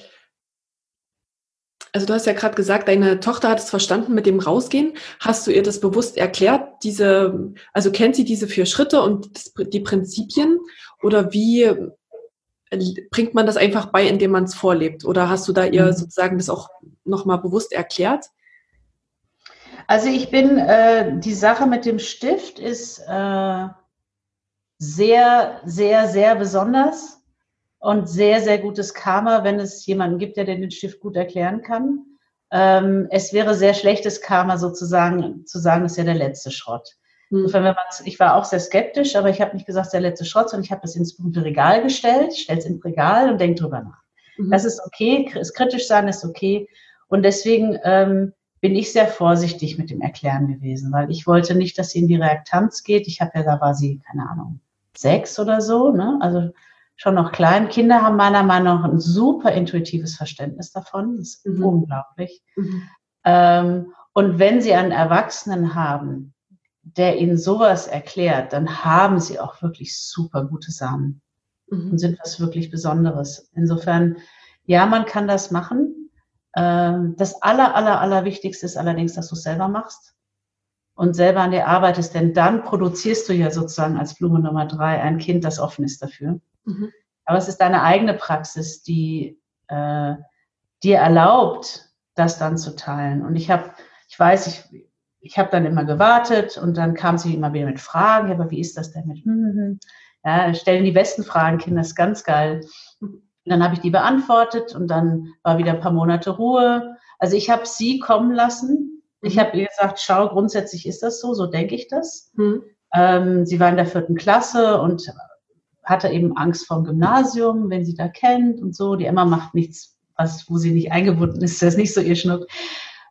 also du hast ja gerade gesagt, deine Tochter hat es verstanden mit dem Rausgehen. Hast du ihr das bewusst erklärt, diese, also kennt sie diese vier Schritte und die Prinzipien? Oder wie bringt man das einfach bei, indem man es vorlebt? Oder hast du da ihr mhm. sozusagen das auch nochmal bewusst erklärt? Also ich bin, äh, die Sache mit dem Stift ist, äh, sehr, sehr, sehr besonders und sehr, sehr gutes Karma, wenn es jemanden gibt, der den Stift gut erklären kann. Ähm, es wäre sehr schlechtes Karma sozusagen zu sagen, das ist ja der letzte Schrott. Mhm. ich war auch sehr skeptisch, aber ich habe nicht gesagt, der letzte Schrott, sondern ich habe das ins Regal gestellt, stelle es ins Regal und denke drüber nach. Mhm. Das ist okay, ist kritisch sein ist okay. Und deswegen ähm, bin ich sehr vorsichtig mit dem Erklären gewesen, weil ich wollte nicht, dass sie in die Reaktanz geht. Ich habe ja, da war sie, keine Ahnung, sechs oder so, ne? also schon noch klein. Kinder haben meiner Meinung nach ein super intuitives Verständnis davon. Das ist mhm. unglaublich. Mhm. Ähm, und wenn sie einen Erwachsenen haben, der ihnen sowas erklärt, dann haben sie auch wirklich super gute Samen mhm. und sind was wirklich Besonderes. Insofern, ja, man kann das machen. Ähm, das aller, aller, aller Wichtigste ist allerdings, dass du es selber machst und selber an dir arbeitest, denn dann produzierst du ja sozusagen als Blume Nummer drei ein Kind, das offen ist dafür. Mhm. Aber es ist deine eigene Praxis, die äh, dir erlaubt, das dann zu teilen. Und ich habe, ich weiß, ich, ich habe dann immer gewartet und dann kam sie immer wieder mit Fragen, aber wie ist das denn mit, hm, hm, hm. ja, stellen die besten Fragen, Kinder, ist ganz geil. Und dann habe ich die beantwortet und dann war wieder ein paar Monate Ruhe. Also ich habe sie kommen lassen ich habe ihr gesagt, schau, grundsätzlich ist das so, so denke ich das. Mhm. Ähm, sie war in der vierten Klasse und hatte eben Angst vor dem Gymnasium, wenn sie da kennt und so. Die Emma macht nichts, was, wo sie nicht eingebunden ist, das ist nicht so ihr Schnuck.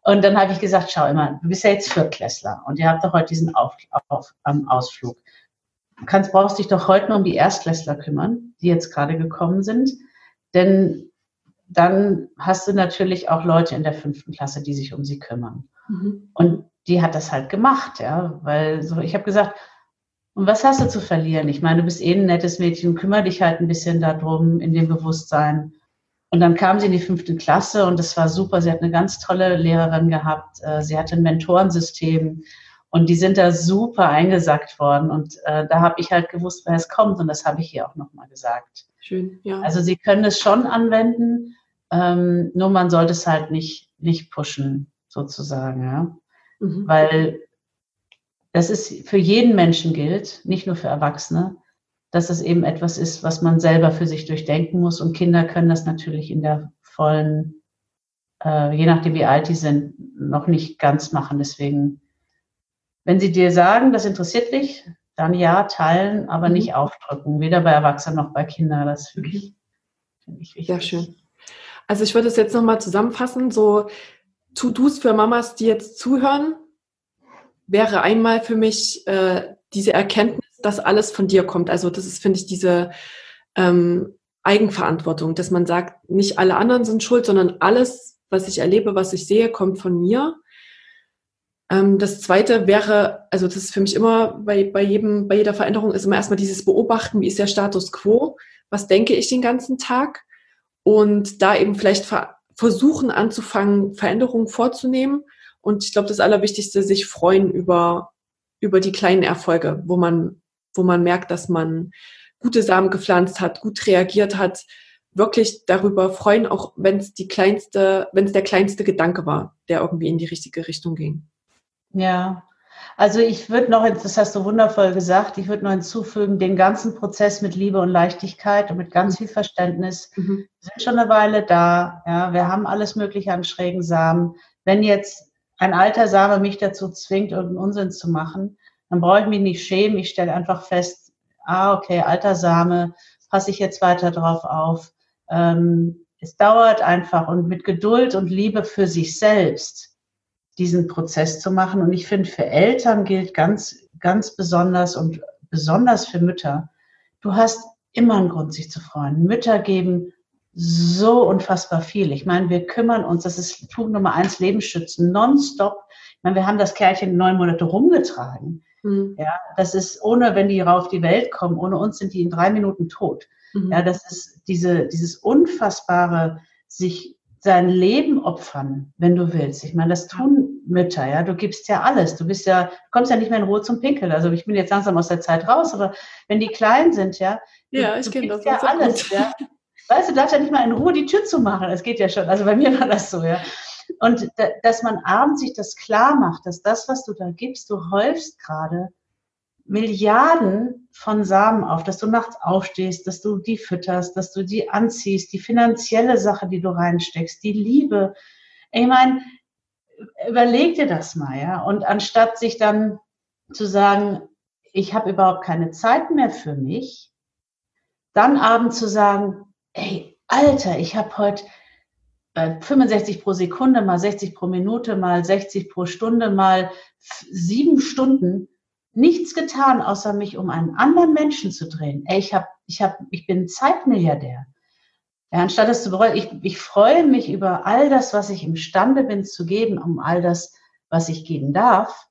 Und dann habe ich gesagt, schau immer, du bist ja jetzt Viertklässler und ihr habt doch heute diesen auf, auf, um, Ausflug. Du kannst, brauchst dich doch heute nur um die Erstklässler kümmern, die jetzt gerade gekommen sind. Denn dann hast du natürlich auch Leute in der fünften Klasse, die sich um sie kümmern. Mhm. Und die hat das halt gemacht, ja, weil so, ich habe gesagt, und was hast du zu verlieren? Ich meine, du bist eh ein nettes Mädchen, kümmere dich halt ein bisschen darum, in dem Bewusstsein. Und dann kam sie in die fünfte Klasse und das war super. Sie hat eine ganz tolle Lehrerin gehabt. Äh, sie hatte ein Mentorensystem und die sind da super eingesackt worden. Und äh, da habe ich halt gewusst, wer es kommt und das habe ich ihr auch nochmal gesagt. Schön, ja. Also sie können es schon anwenden, ähm, nur man sollte es halt nicht, nicht pushen, sozusagen, ja. Mhm. Weil das ist für jeden Menschen gilt, nicht nur für Erwachsene, dass es eben etwas ist, was man selber für sich durchdenken muss. Und Kinder können das natürlich in der vollen, äh, je nachdem wie alt die sind, noch nicht ganz machen. Deswegen, wenn sie dir sagen, das interessiert dich, dann ja, teilen, aber mhm. nicht aufdrücken. Weder bei Erwachsenen noch bei Kindern. Das finde ich, find ich wichtig. Sehr schön. Also ich würde es jetzt nochmal zusammenfassen, so To-Dos für Mamas, die jetzt zuhören, wäre einmal für mich äh, diese Erkenntnis, dass alles von dir kommt. Also das ist, finde ich, diese ähm, Eigenverantwortung, dass man sagt, nicht alle anderen sind schuld, sondern alles, was ich erlebe, was ich sehe, kommt von mir. Ähm, das zweite wäre, also das ist für mich immer bei, bei jedem, bei jeder Veränderung ist immer erstmal dieses Beobachten, wie ist der Status quo, was denke ich den ganzen Tag und da eben vielleicht ver versuchen anzufangen, Veränderungen vorzunehmen. Und ich glaube, das Allerwichtigste, sich freuen über, über die kleinen Erfolge, wo man wo man merkt, dass man gute Samen gepflanzt hat, gut reagiert hat, wirklich darüber freuen, auch wenn es die kleinste, wenn es der kleinste Gedanke war, der irgendwie in die richtige Richtung ging. Ja, also ich würde noch, das hast du wundervoll gesagt, ich würde noch hinzufügen, den ganzen Prozess mit Liebe und Leichtigkeit und mit ganz viel Verständnis. Mhm. Wir sind schon eine Weile da. Ja, wir haben alles Mögliche an schrägen Samen. Wenn jetzt ein alter Same mich dazu zwingt, irgendeinen Unsinn zu machen, dann brauche ich mich nicht schämen. Ich stelle einfach fest, ah, okay, alter Same, passe ich jetzt weiter drauf auf. Ähm, es dauert einfach und mit Geduld und Liebe für sich selbst diesen Prozess zu machen. Und ich finde, für Eltern gilt ganz, ganz besonders und besonders für Mütter, du hast immer einen Grund, sich zu freuen. Mütter geben so unfassbar viel. Ich meine, wir kümmern uns, das ist Punkt Nummer eins, Lebensschützen, nonstop. Ich meine, wir haben das Kerlchen neun Monate rumgetragen. Mhm. Ja, das ist ohne, wenn die auf die Welt kommen, ohne uns sind die in drei Minuten tot. Mhm. Ja, das ist diese, dieses unfassbare, sich sein Leben opfern, wenn du willst. Ich meine, das tun Mütter, ja. Du gibst ja alles. Du bist ja, du kommst ja nicht mehr in Ruhe zum Pinkeln. Also ich bin jetzt langsam aus der Zeit raus, aber wenn die klein sind, ja, ja, ich kenne das ja alles, ja. Weißt du, darfst ja nicht mal in Ruhe die Tür zu machen. Das geht ja schon. Also bei mir war das so, ja. Und dass man abends sich das klar macht, dass das, was du da gibst, du häufst gerade Milliarden von Samen auf, dass du nachts aufstehst, dass du die fütterst, dass du die anziehst, die finanzielle Sache, die du reinsteckst, die Liebe. Ich meine, überleg dir das mal, ja. Und anstatt sich dann zu sagen, ich habe überhaupt keine Zeit mehr für mich, dann abends zu sagen, ey, Alter, ich habe heute 65 äh, pro Sekunde mal 60 pro Minute mal 60 pro Stunde mal sieben Stunden nichts getan, außer mich um einen anderen Menschen zu drehen. Ey, ich, hab, ich, hab, ich bin Zeitmilliardär. Ja, anstatt es zu bereuen, ich, ich freue mich über all das, was ich imstande bin zu geben, um all das, was ich geben darf.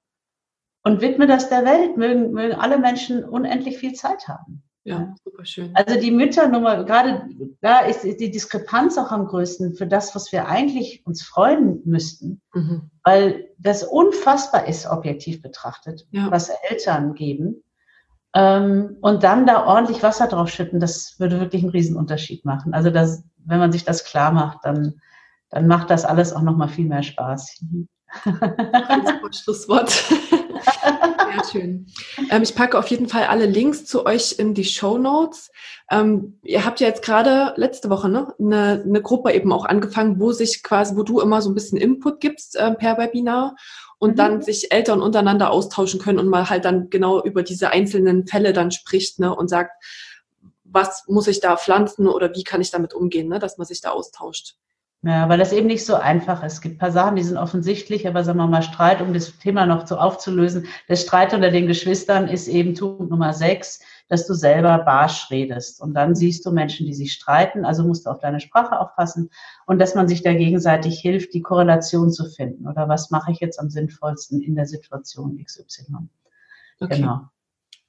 Und widme das der Welt. Mögen, mögen alle Menschen unendlich viel Zeit haben. Ja, super schön. Also die Mütternummer, gerade da ist die Diskrepanz auch am größten für das, was wir eigentlich uns freuen müssten, mhm. weil das unfassbar ist, objektiv betrachtet, ja. was Eltern geben. Ähm, und dann da ordentlich Wasser drauf schütten, das würde wirklich einen Riesenunterschied machen. Also das, wenn man sich das klar macht, dann, dann macht das alles auch nochmal viel mehr Spaß. Schlusswort. Sehr schön. Ähm, ich packe auf jeden Fall alle Links zu euch in die Show Notes. Ähm, ihr habt ja jetzt gerade letzte Woche ne, eine, eine Gruppe eben auch angefangen, wo sich quasi, wo du immer so ein bisschen Input gibst äh, per Webinar und mhm. dann sich Eltern untereinander austauschen können und mal halt dann genau über diese einzelnen Fälle dann spricht ne, und sagt, was muss ich da pflanzen oder wie kann ich damit umgehen, ne, dass man sich da austauscht. Ja, weil das eben nicht so einfach ist. Es gibt ein paar Sachen, die sind offensichtlich, aber sagen wir mal, Streit, um das Thema noch so aufzulösen. Der Streit unter den Geschwistern ist eben Punkt Nummer sechs, dass du selber barsch redest. Und dann siehst du Menschen, die sich streiten, also musst du auf deine Sprache aufpassen und dass man sich da gegenseitig hilft, die Korrelation zu finden. Oder was mache ich jetzt am sinnvollsten in der Situation XY? Okay. Genau.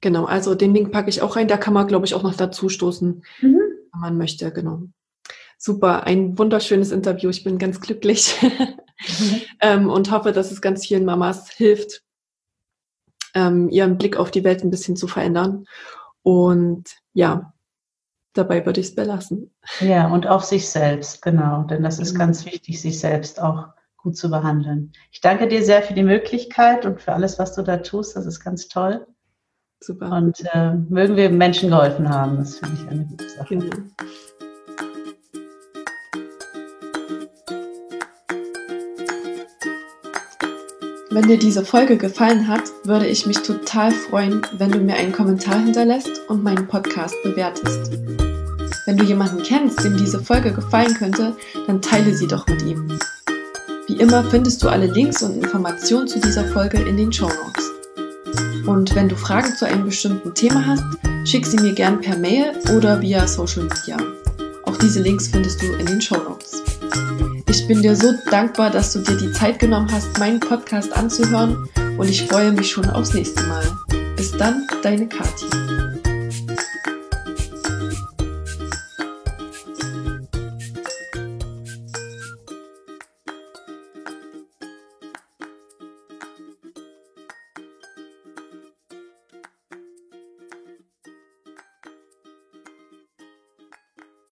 Genau, also den Link packe ich auch rein. Da kann man, glaube ich, auch noch dazu stoßen, mhm. wenn man möchte, genau. Super, ein wunderschönes Interview. Ich bin ganz glücklich mhm. ähm, und hoffe, dass es ganz vielen Mamas hilft, ähm, ihren Blick auf die Welt ein bisschen zu verändern. Und ja, dabei würde ich es belassen. Ja, und auf sich selbst, genau. Denn das ist mhm. ganz wichtig, sich selbst auch gut zu behandeln. Ich danke dir sehr für die Möglichkeit und für alles, was du da tust. Das ist ganz toll. Super. Und äh, mögen wir Menschen geholfen haben. Das finde ich eine gute Sache. Genau. Wenn dir diese Folge gefallen hat, würde ich mich total freuen, wenn du mir einen Kommentar hinterlässt und meinen Podcast bewertest. Wenn du jemanden kennst, dem diese Folge gefallen könnte, dann teile sie doch mit ihm. Wie immer findest du alle Links und Informationen zu dieser Folge in den Show Notes. Und wenn du Fragen zu einem bestimmten Thema hast, schick sie mir gern per Mail oder via Social Media. Auch diese Links findest du in den Show Notes. Ich bin dir so dankbar, dass du dir die Zeit genommen hast, meinen Podcast anzuhören und ich freue mich schon aufs nächste Mal. Bis dann, deine Kathi.